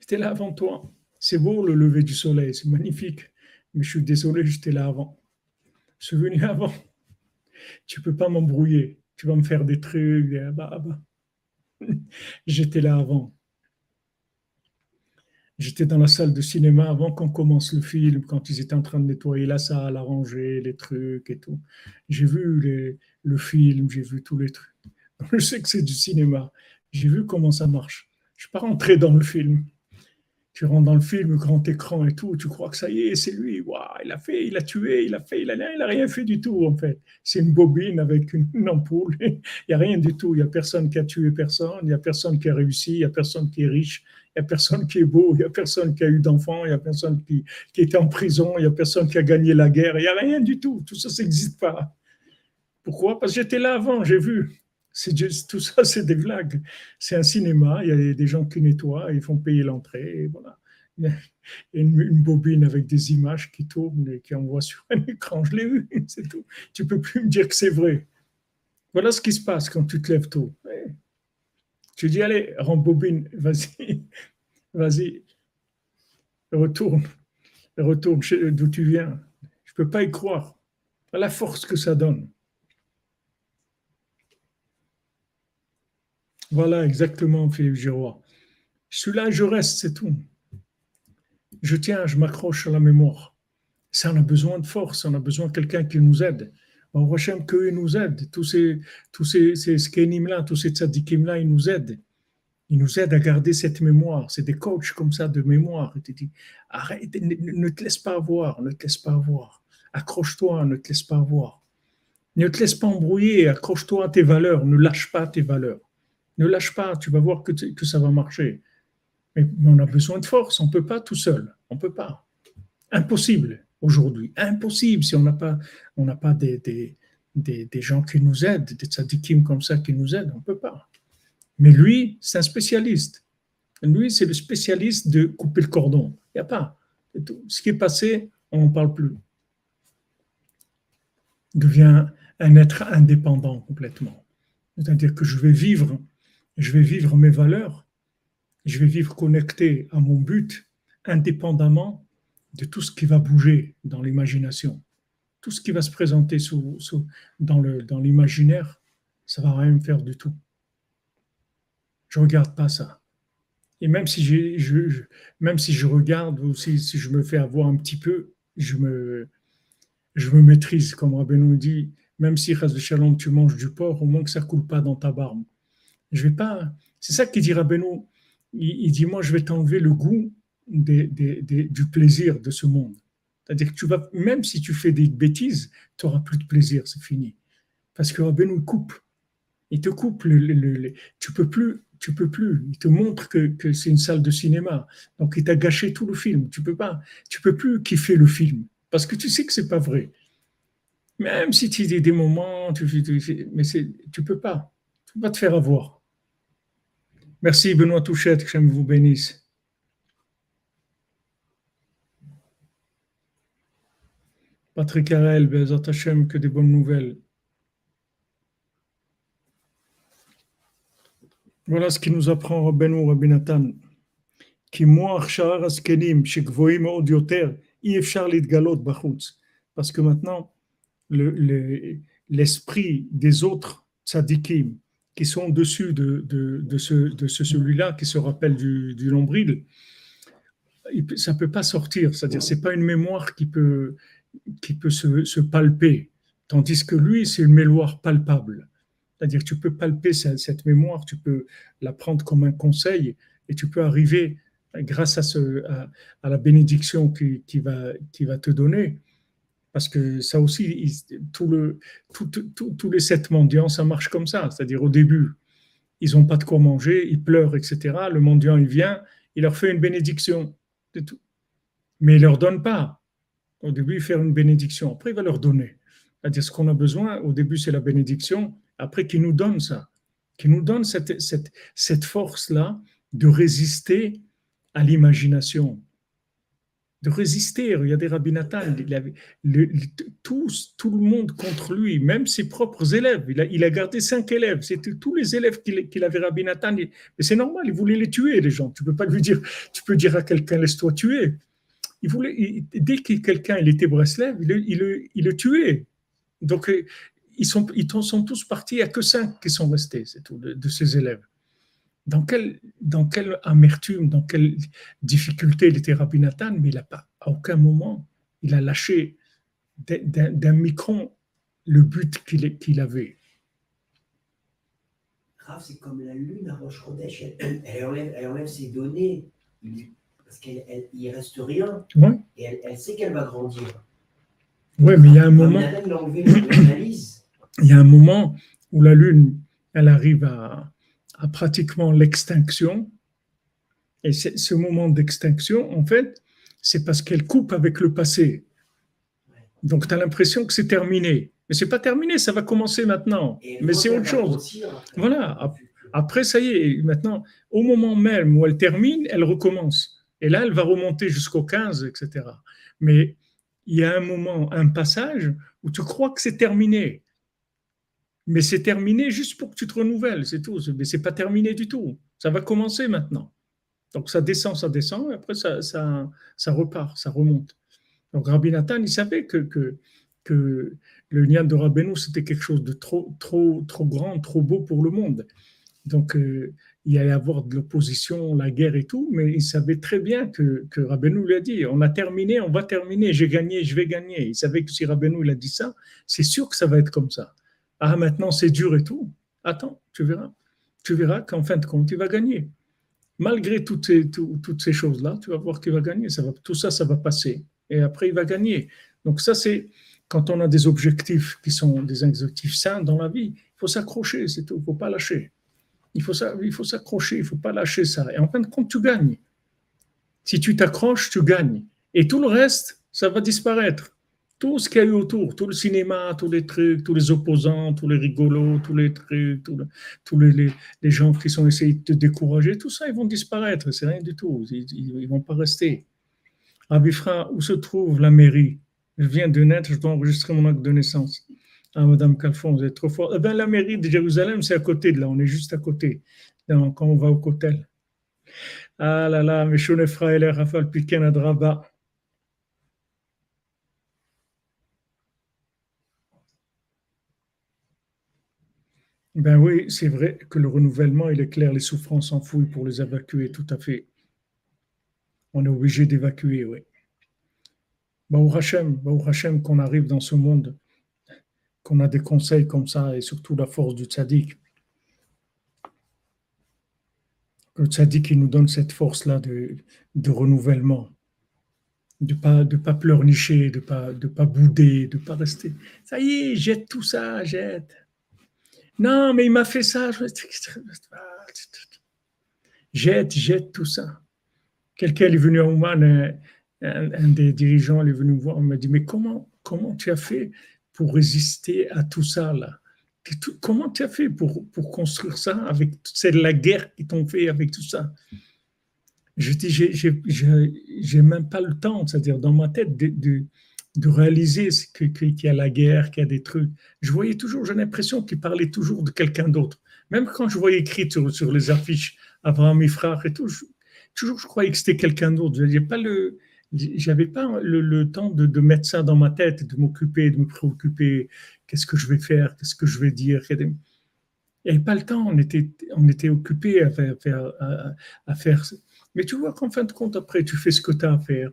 J'étais là avant toi. C'est beau le lever du soleil, c'est magnifique. Mais je suis désolé, j'étais là avant. Je suis venu avant. Tu peux pas m'embrouiller. Tu vas me faire des trucs. Bah, bah. J'étais là avant. J'étais dans la salle de cinéma avant qu'on commence le film, quand ils étaient en train de nettoyer la salle, arranger les trucs et tout. J'ai vu le film, j'ai vu tous les trucs. <laughs> Je sais que c'est du cinéma. J'ai vu comment ça marche. Je ne suis pas rentré dans le film tu rentres dans le film, grand écran et tout, tu crois que ça y est, c'est lui, il a fait, il a tué, il a fait, il a, il a rien fait du tout en fait. C'est une bobine avec une, ampoule, <laughs> il n'y a rien du tout, il n'y a personne qui a tué personne, il n'y a personne qui a réussi, il n'y a personne qui est riche, il n'y a personne qui est beau, il n'y a personne qui a eu d'enfants, il n'y a personne qui, qui était en prison, il n'y a personne qui a gagné la guerre, il n'y a rien du tout, tout ça, ça n'existe pas. Pourquoi? Parce que j'étais là avant, j'ai vu. <laughs> Tout ça, c'est des blagues. C'est un cinéma, il y a des gens qui nettoient, ils font payer l'entrée, voilà. Il y a une, bobine avec des images qui tournent et qui envoient sur un écran. Je l'ai vu, <laughs> c'est tout. Tu peux plus me dire que c'est vrai. Voilà ce qui se passe quand tu te lèves tôt. Tu dis, allez, rembobine, <laughs> vas-y, vas-y, retourne, retourne d'où tu viens. Je ne peux pas y croire. La force que ça donne. Voilà, exactement, Philippe Giroir. Je suis là, je reste, c'est tout. Je tiens, je m'accroche à la mémoire. Ça, on a besoin de force, on a besoin de quelqu'un qui nous aide. On recherche qu'ils nous aident. Tous ces, tous ces, ces là tous ces tzadikim-là, ils nous aident. Ils nous aident à garder cette mémoire. C'est des coachs comme ça de mémoire. Ils te disent, arrête, ne, te laisse pas voir, ne te laisse pas voir. Accroche-toi, ne te laisse pas voir. Ne te laisse pas embrouiller, accroche-toi à tes valeurs, ne lâche pas tes valeurs. Ne lâche pas, tu vas voir que, ça va marcher. Mais, on a besoin de force, on ne peut pas tout seul, on ne peut pas. Impossible aujourd'hui, impossible si on n'a pas, on pas des, des, des, gens qui nous aident, des tzadikim comme ça qui nous aident, on ne peut pas. Mais lui, c'est un spécialiste. Lui, c'est le spécialiste de couper le cordon. Il n'y a pas. Ce qui est passé, on n'en parle plus. Il devient un être indépendant complètement. C'est-à-dire que je vais vivre, je vais vivre mes valeurs je vais vivre connecté à mon but indépendamment de tout ce qui va bouger dans l'imagination. Tout ce qui va se présenter dans, le, dans l'imaginaire, ça va rien me faire du tout. Je regarde pas ça. Et même si, je, même si je regarde ou si, je me fais avoir un petit peu, je me, je me maîtrise, comme Rabbi nous dit, même si, de Shalom, tu manges du porc, au moins que ça coule pas dans ta barbe. Je vais pas. C'est ça qui dit Rabbeinu il, dit, moi, je vais t'enlever le goût du plaisir de ce monde. C'est-à-dire que tu vas, même si tu fais des bêtises, tu n'auras plus de plaisir, c'est fini. Parce que Rabbeinu il coupe. Il te coupe, tu peux plus, tu peux plus. Il te montre que, c'est une salle de cinéma. Donc il t'a gâché tout le film. Tu peux pas, tu peux plus kiffer le film parce que tu sais que c'est pas vrai. Même si tu as des moments, tu, mais tu peux pas. Tu peux pas te faire avoir. Merci Benoît Touchette, que je vous bénisse. Patrick Harel, Bezat Hashem, que des bonnes nouvelles. Voilà ce qui nous apprend Rabbeinu Rabbi Nathan. כי מוח שאר הזקנים שגבוהים מאוד יותר, אי אפשר להתגלות Parce que maintenant, l'esprit le, des autres tzadikim, qui sont au-dessus de, de, ce, de ce, celui-là, qui se rappelle du, du ça ne peut pas sortir. C'est-à-dire, ce n'est pas une mémoire qui peut, qui peut se, se palper. Tandis que lui, c'est une mémoire palpable. C'est-à-dire, tu peux palper cette, mémoire, tu peux la prendre comme un conseil et tu peux arriver, grâce à, ce, à la bénédiction qui, qui, va, qui va te donner, parce que ça aussi, tous les sept mendiants, ça marche comme ça. C'est-à-dire au début, ils n'ont pas de quoi manger, ils pleurent, etc. Le mendiant, il vient, il leur fait une bénédiction. Tout. Mais il ne leur donne pas. Au début, il fait une bénédiction. Après, il va leur donner. C'est-à-dire ce qu'on a besoin, au début, c'est la bénédiction. Après, qu'il nous donne ça? Qu'il nous donne cette force-là de résister à l'imagination, de résister. Regardez Rabbi Nathan, il avait le, tous, tout le monde contre lui, même ses propres élèves. Il a, gardé cinq élèves. C'était tous les élèves qu'il avait Rabbi Nathan. Mais c'est normal, il voulait les tuer, les gens. Tu peux pas lui dire, tu peux dire à quelqu'un, laisse-toi tuer. Il voulait, dès que quelqu'un était Breslev, il, il, il, le tuait. Donc, euh, ils sont, ils sont tous partis, il n'y a que cinq qui sont restés, c'est tout, de ses élèves dans quelle, dans quelle amertume, dans quelle difficulté il était Rabbi Nathan, mais il n'a pas, à aucun moment, il a lâché d'un micron le but qu'il avait. Rav, c'est comme la lune à Roche Chodesh, elle, elle, enlève, elle, enlève, ses données, parce qu'il ne reste rien, ouais. et elle, elle sait qu'elle va grandir. Oui, mais il y a un moment. Il y a un moment où la lune, elle arrive à, à pratiquement l'extinction. Et ce moment d'extinction, en fait, c'est parce qu'elle coupe avec le passé. Donc, tu as l'impression que c'est terminé. Mais c'est pas terminé, ça va commencer maintenant. Mais c'est autre chose. Voilà. Après, ça y est, maintenant, au moment même où elle termine, elle recommence. Et là, elle va remonter jusqu'au 15, etc. Mais il y a un moment, un passage où tu crois que c'est terminé mais c'est terminé juste pour que tu te renouvelles, c'est tout. Mais c'est pas terminé du tout. Ça va commencer maintenant. Donc ça descend, ça descend, et après ça, ça, repart, ça remonte. Donc Rabbi Nathan, il savait que, que, que le lien de Rabbeinu, c'était quelque chose de trop, trop, trop grand, trop beau pour le monde. Donc, euh, il y allait avoir de l'opposition, la guerre et tout, mais il savait très bien que, que Rabbeinu lui a dit on a terminé, on va terminer, j'ai gagné, je vais gagner. Il savait que si Rabbeinu il a dit ça, c'est sûr que ça va être comme ça. Ah, maintenant c'est dur et tout. Attends, tu verras. Tu verras qu'en fin de compte, il va gagner. Malgré toutes ces, toutes ces choses-là, tu vas voir qu'il va gagner. Ça va, tout ça, ça va passer. Et après, il va gagner. Donc, ça, c'est quand on a des objectifs qui sont des objectifs sains dans la vie, il faut s'accrocher, c'est tout. Il ne faut pas lâcher. Il faut, il faut s'accrocher, il ne faut pas lâcher ça. Et en fin de compte, tu gagnes. Si tu t'accroches, tu gagnes. Et tout le reste, ça va disparaître. Tout ce qu'il y a eu autour, tout le cinéma, tous les trucs, tous les opposants, tous les rigolos, tous les trucs, tous les, gens qui sont essayés de te décourager, tout ça, ils vont disparaître. C'est rien du tout. Ils ne vont pas rester. Abifra, où se trouve la mairie? Je viens de naître, je dois enregistrer mon acte de naissance. Ah, Madame Calfon, vous êtes trop fort. Eh bien, la mairie de Jérusalem, c'est à côté de là, on est juste à côté, quand on va au Kotel. Ah là là, Fraël, Rafal Piken Adraba. Ben oui, c'est vrai que le renouvellement, il est clair, les souffrances s'enfouissent pour les évacuer, tout à fait. On est obligé d'évacuer, oui. Baou Hashem, Hashem, qu'on arrive dans ce monde qu'on a des conseils comme ça et surtout la force du tzaddik. Le tzaddik, il nous donne cette force-là de, de, renouvellement, de ne pas, de pas pleurnicher, de ne pas, de pas bouder, de ne pas rester. Ça y est, jette tout ça, jette. Non, mais il m'a fait ça. Jette, jette tout ça. Quelqu'un est venu à Ouman, un, des dirigeants est venu me voir, il m'a dit, mais comment, comment tu as fait pour résister à tout ça là? Comment tu as fait pour, pour construire ça avec c'est la guerre qui t'ont fait avec tout ça? Je dis, j'ai même pas le temps, c'est-à-dire dans ma tête, de, de, de réaliser qu'il y a la guerre, qu'il y a des trucs. Je voyais toujours, j'ai l'impression qu'il parlait toujours de quelqu'un d'autre. Même quand je voyais écrit sur, sur les affiches Abraham frères et tout, toujours je croyais que c'était quelqu'un d'autre. Je n'avais pas le, j'avais pas le, temps de, mettre ça dans ma tête, de m'occuper, de me préoccuper, qu'est-ce que je vais faire, qu'est-ce que je vais dire? Il n'y avait pas le temps, on était, on était occupé à faire, à, faire, Mais tu vois qu'en fin de compte, après, tu fais ce que tu as à faire.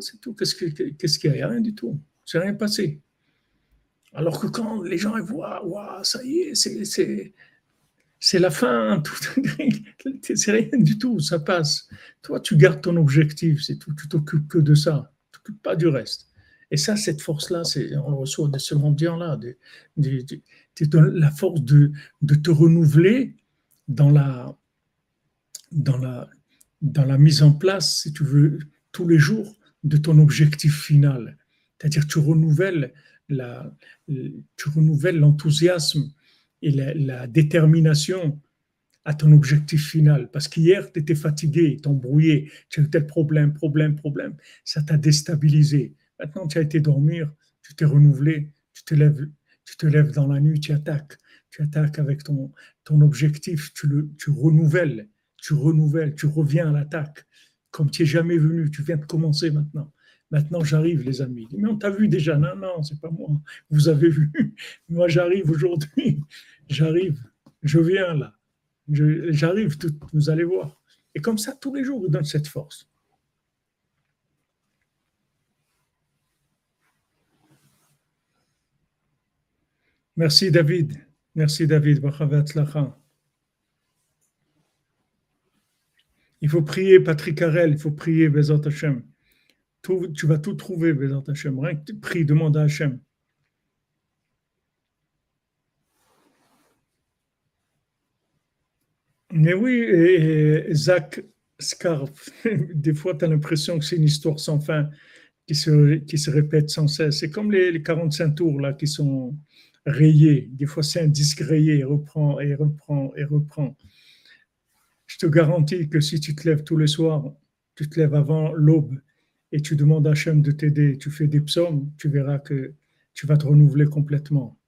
C'est tout. Qu'est-ce qu'il y a? Rien du tout. C'est rien passé. Alors que quand les gens voient, waouh, ça y est, c'est la fin, <laughs> c'est rien du tout, ça passe. Toi, tu gardes ton objectif, c'est tout, tu t'occupes que de ça, tu t'occupes pas du reste. Et ça, cette force-là, on reçoit de ce mendiant-là, de, la force de, de te renouveler dans la, dans, la, dans la mise en place, si tu veux, tous les jours de ton objectif final. C'est-à-dire, tu renouvelles la, tu renouvelles l'enthousiasme et la, détermination à ton objectif final. Parce qu'hier, tu étais fatigué, t'embrouillé, tu as eu tel problème, problème, problème. Ça t'a déstabilisé. Maintenant, tu as été dormir, tu t'es renouvelé, tu te lèves, tu te lèves dans la nuit, tu attaques. Tu attaques avec ton, ton objectif, tu, le, tu renouvelles, tu renouvelles, tu reviens à l'attaque. Comme tu n'es jamais venu, tu viens de commencer maintenant. Maintenant, j'arrive, les amis. Mais on t'a vu déjà. Non, non, c'est pas moi. Vous avez vu. <laughs> Moi, j'arrive aujourd'hui. <laughs> J'arrive. Je viens là. J'arrive. Vous allez voir. Et comme ça, tous les jours, vous donne cette force. Merci, David. Merci, David. Il faut prier, Patrick Harel. Il faut prier, Bezot Hashem tu vas tout trouver, Bézant Hachem. Rien que demande à Hachem. Mais oui, Zach Scarf, <laughs> des fois, tu as l'impression que c'est une histoire sans fin qui se, répète sans cesse. C'est comme les, 45 tours là, qui sont rayés. Des fois, c'est un disque rayé, reprend et reprend et reprend. Te garantis que si tu te lèves tous les soirs, tu te lèves avant l'aube et tu demandes à Hachem de t'aider, tu fais des psaumes, tu verras que tu vas te renouveler complètement.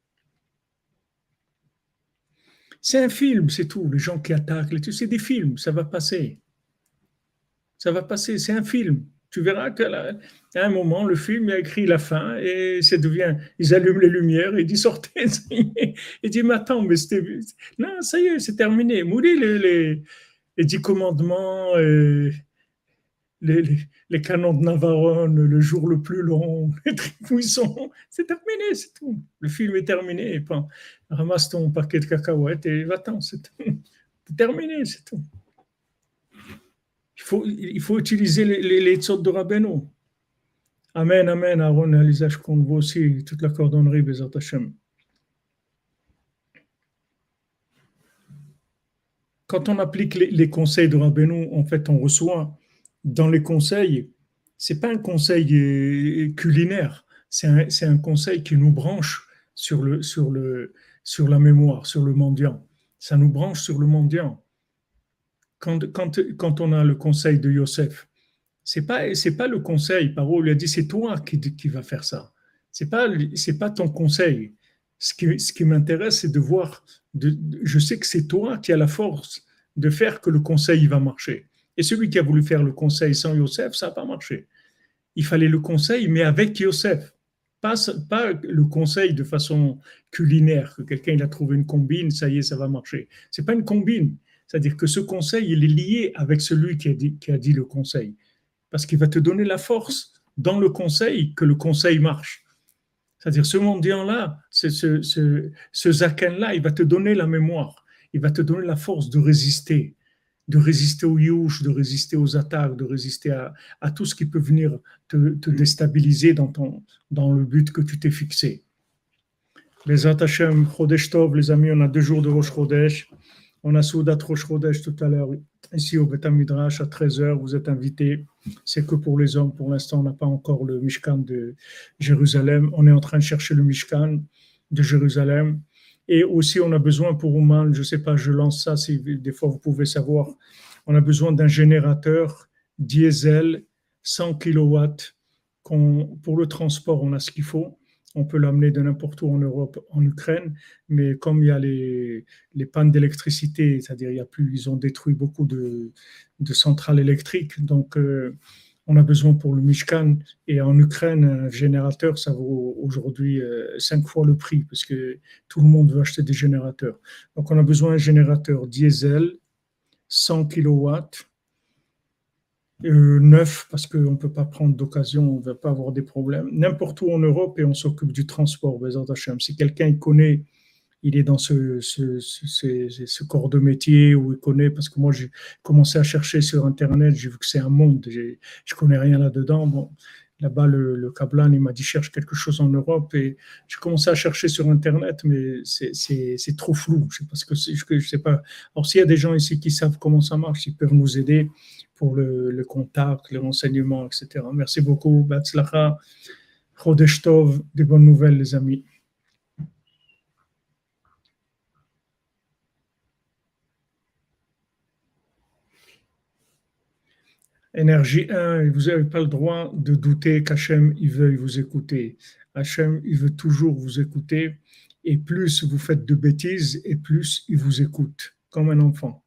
C'est un film, c'est tout. Les gens qui attaquent, c'est des films, ça va passer. Ça va passer, c'est un film. Tu verras qu'à un moment, le film a écrit la fin et ça devient, ils allument les lumières et ils disent sortez. <laughs> Il dit, mais attends, mais c'était. Non, ça y est, c'est terminé. Mourir les, les, les, dix commandements, les, canons de Navarone, le jour le plus long, <laughs> les trifouissons, c'est terminé, c'est tout. Le film est terminé. Ramasse ton paquet de cacahuètes et va-t'en, c'est terminé, c'est tout. Il faut, il faut utiliser les, les, de Rabbeinu. Amen, Amen, Aaron qu'on voit aussi toute la cordonnerie, Bezat Hashem. Quand on applique les, conseils de Rabbeinu, en fait, on reçoit dans les conseils, c'est pas un conseil euh, culinaire, c'est un, conseil qui nous branche sur, le, sur, le, sur la mémoire, sur le mendiant. Ça nous branche sur le mendiant quand, quand, quand on a le conseil de Yosef, c'est pas pas le conseil. Paro lui a dit c'est toi qui, qui va faire ça. C'est pas pas ton conseil. Ce qui, ce qui m'intéresse, c'est de voir. Je sais que c'est toi qui as la force de faire que le conseil va marcher. Et celui qui a voulu faire le conseil sans Yosef, ça n'a pas marché. Il fallait le conseil, mais avec Yosef. Pas, pas le conseil de façon culinaire, que quelqu'un a trouvé une combine, ça y est, ça va marcher. C'est pas une combine. C'est-à-dire que ce conseil, il est lié avec celui qui a dit, qui a dit le conseil. Parce qu'il va te donner la force dans le conseil que le conseil marche. C'est-à-dire ce mendiant-là, ce, ce, ce, zaken-là, il va te donner la mémoire. Il va te donner la force de résister, de résister aux youch, de résister aux attaques, de résister à, à tout ce qui peut venir te, te, déstabiliser dans, ton, dans le but que tu t'es fixé. Les Hashem, Chodesh Tov, les amis, on a deux jours de Rosh Chodesh. On a Soudat Rosh tout à l'heure, ici au Beth Midrash à 13h. Vous êtes invités. C'est que pour les hommes. Pour l'instant, on n'a pas encore le Mishkan de Jérusalem. On est en train de chercher le Mishkan de Jérusalem. Et aussi, on a besoin pour Ouman, je ne sais pas, je lance ça, si des fois vous pouvez savoir, on a besoin d'un générateur diesel 100 kW. Pour le transport, on a ce qu'il faut on peut l'amener de n'importe où en Europe, en Ukraine, mais comme il y a les, les pannes d'électricité, c'est-à-dire il y a plus, ils ont détruit beaucoup de, de centrales électriques, donc euh, on a besoin pour le Mishkan, et en Ukraine, un générateur, ça vaut aujourd'hui euh, cinq fois le prix, parce que tout le monde veut acheter des générateurs. Donc on a besoin d'un générateur diesel, 100 kilowatts, euh, neuf, parce qu'on ne peut pas prendre d'occasion, on ne va pas avoir des problèmes. N'importe où en Europe, et on s'occupe du transport, Si quelqu'un connaît, il est dans ce, ce, corps de métier, ou il connaît, parce que moi, j'ai commencé à chercher sur Internet, j'ai vu que c'est un monde, je ne connais rien là-dedans. Bon, Là-bas, le, le il m'a dit cherche quelque chose en Europe et j'ai commencé à chercher sur Internet, mais c'est trop flou. Je que je sais pas. Alors, s'il y a des gens ici qui savent comment ça marche, ils peuvent nous aider pour le, le contact, les renseignements, etc. Merci beaucoup. Batzlacha, Tov, des bonnes nouvelles, les amis. Énergie 1, vous n'avez pas le droit de douter qu'Hachem, il veuille vous écouter. Hachem, il veut toujours vous écouter. Et plus vous faites de bêtises, et plus il vous écoute, comme un enfant.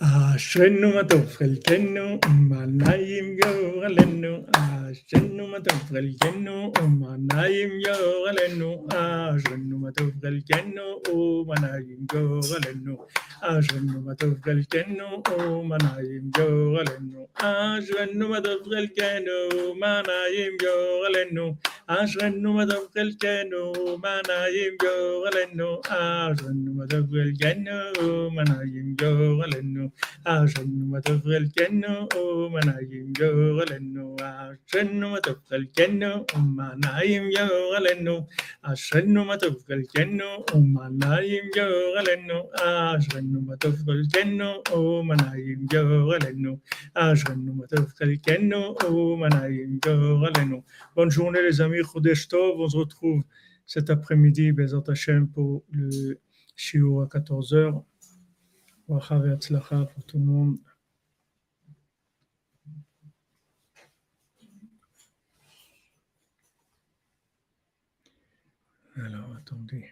אשרנו מה טוב חלקנו, ומה נעים גורלנו, אשרנו מה טוב חלקנו, ומה נעים גורלנו, אשרנו מה טוב חלקנו, ומה נעים גורלנו, אשרנו מה טוב חלקנו, ומה נעים גורלנו, אשרנו מה טוב חלקנו, ומה נעים גורלנו, אשרנו מה טוב חלקנו, ומה נעים גורלנו, אשרנו מה טוב חלקנו, ומה נעים גורלנו عشان ما تبغى الجنة وما نايم يغلنو عشان ما تبغى الجنة وما نايم يغلنو عشان ما تبغى الجنة وما نايم يغلنو عشان ما تبغى الجنة وما نايم يغلنو عشان ما تبغى الجنة وما نايم يغلنو Bonne journée les amis, Chodesh Tov, on se retrouve cet après-midi, Bezat Hashem, pour le shiur à 14h. Bracha Veatzlacha pour tout le monde. Alors, attends-moi.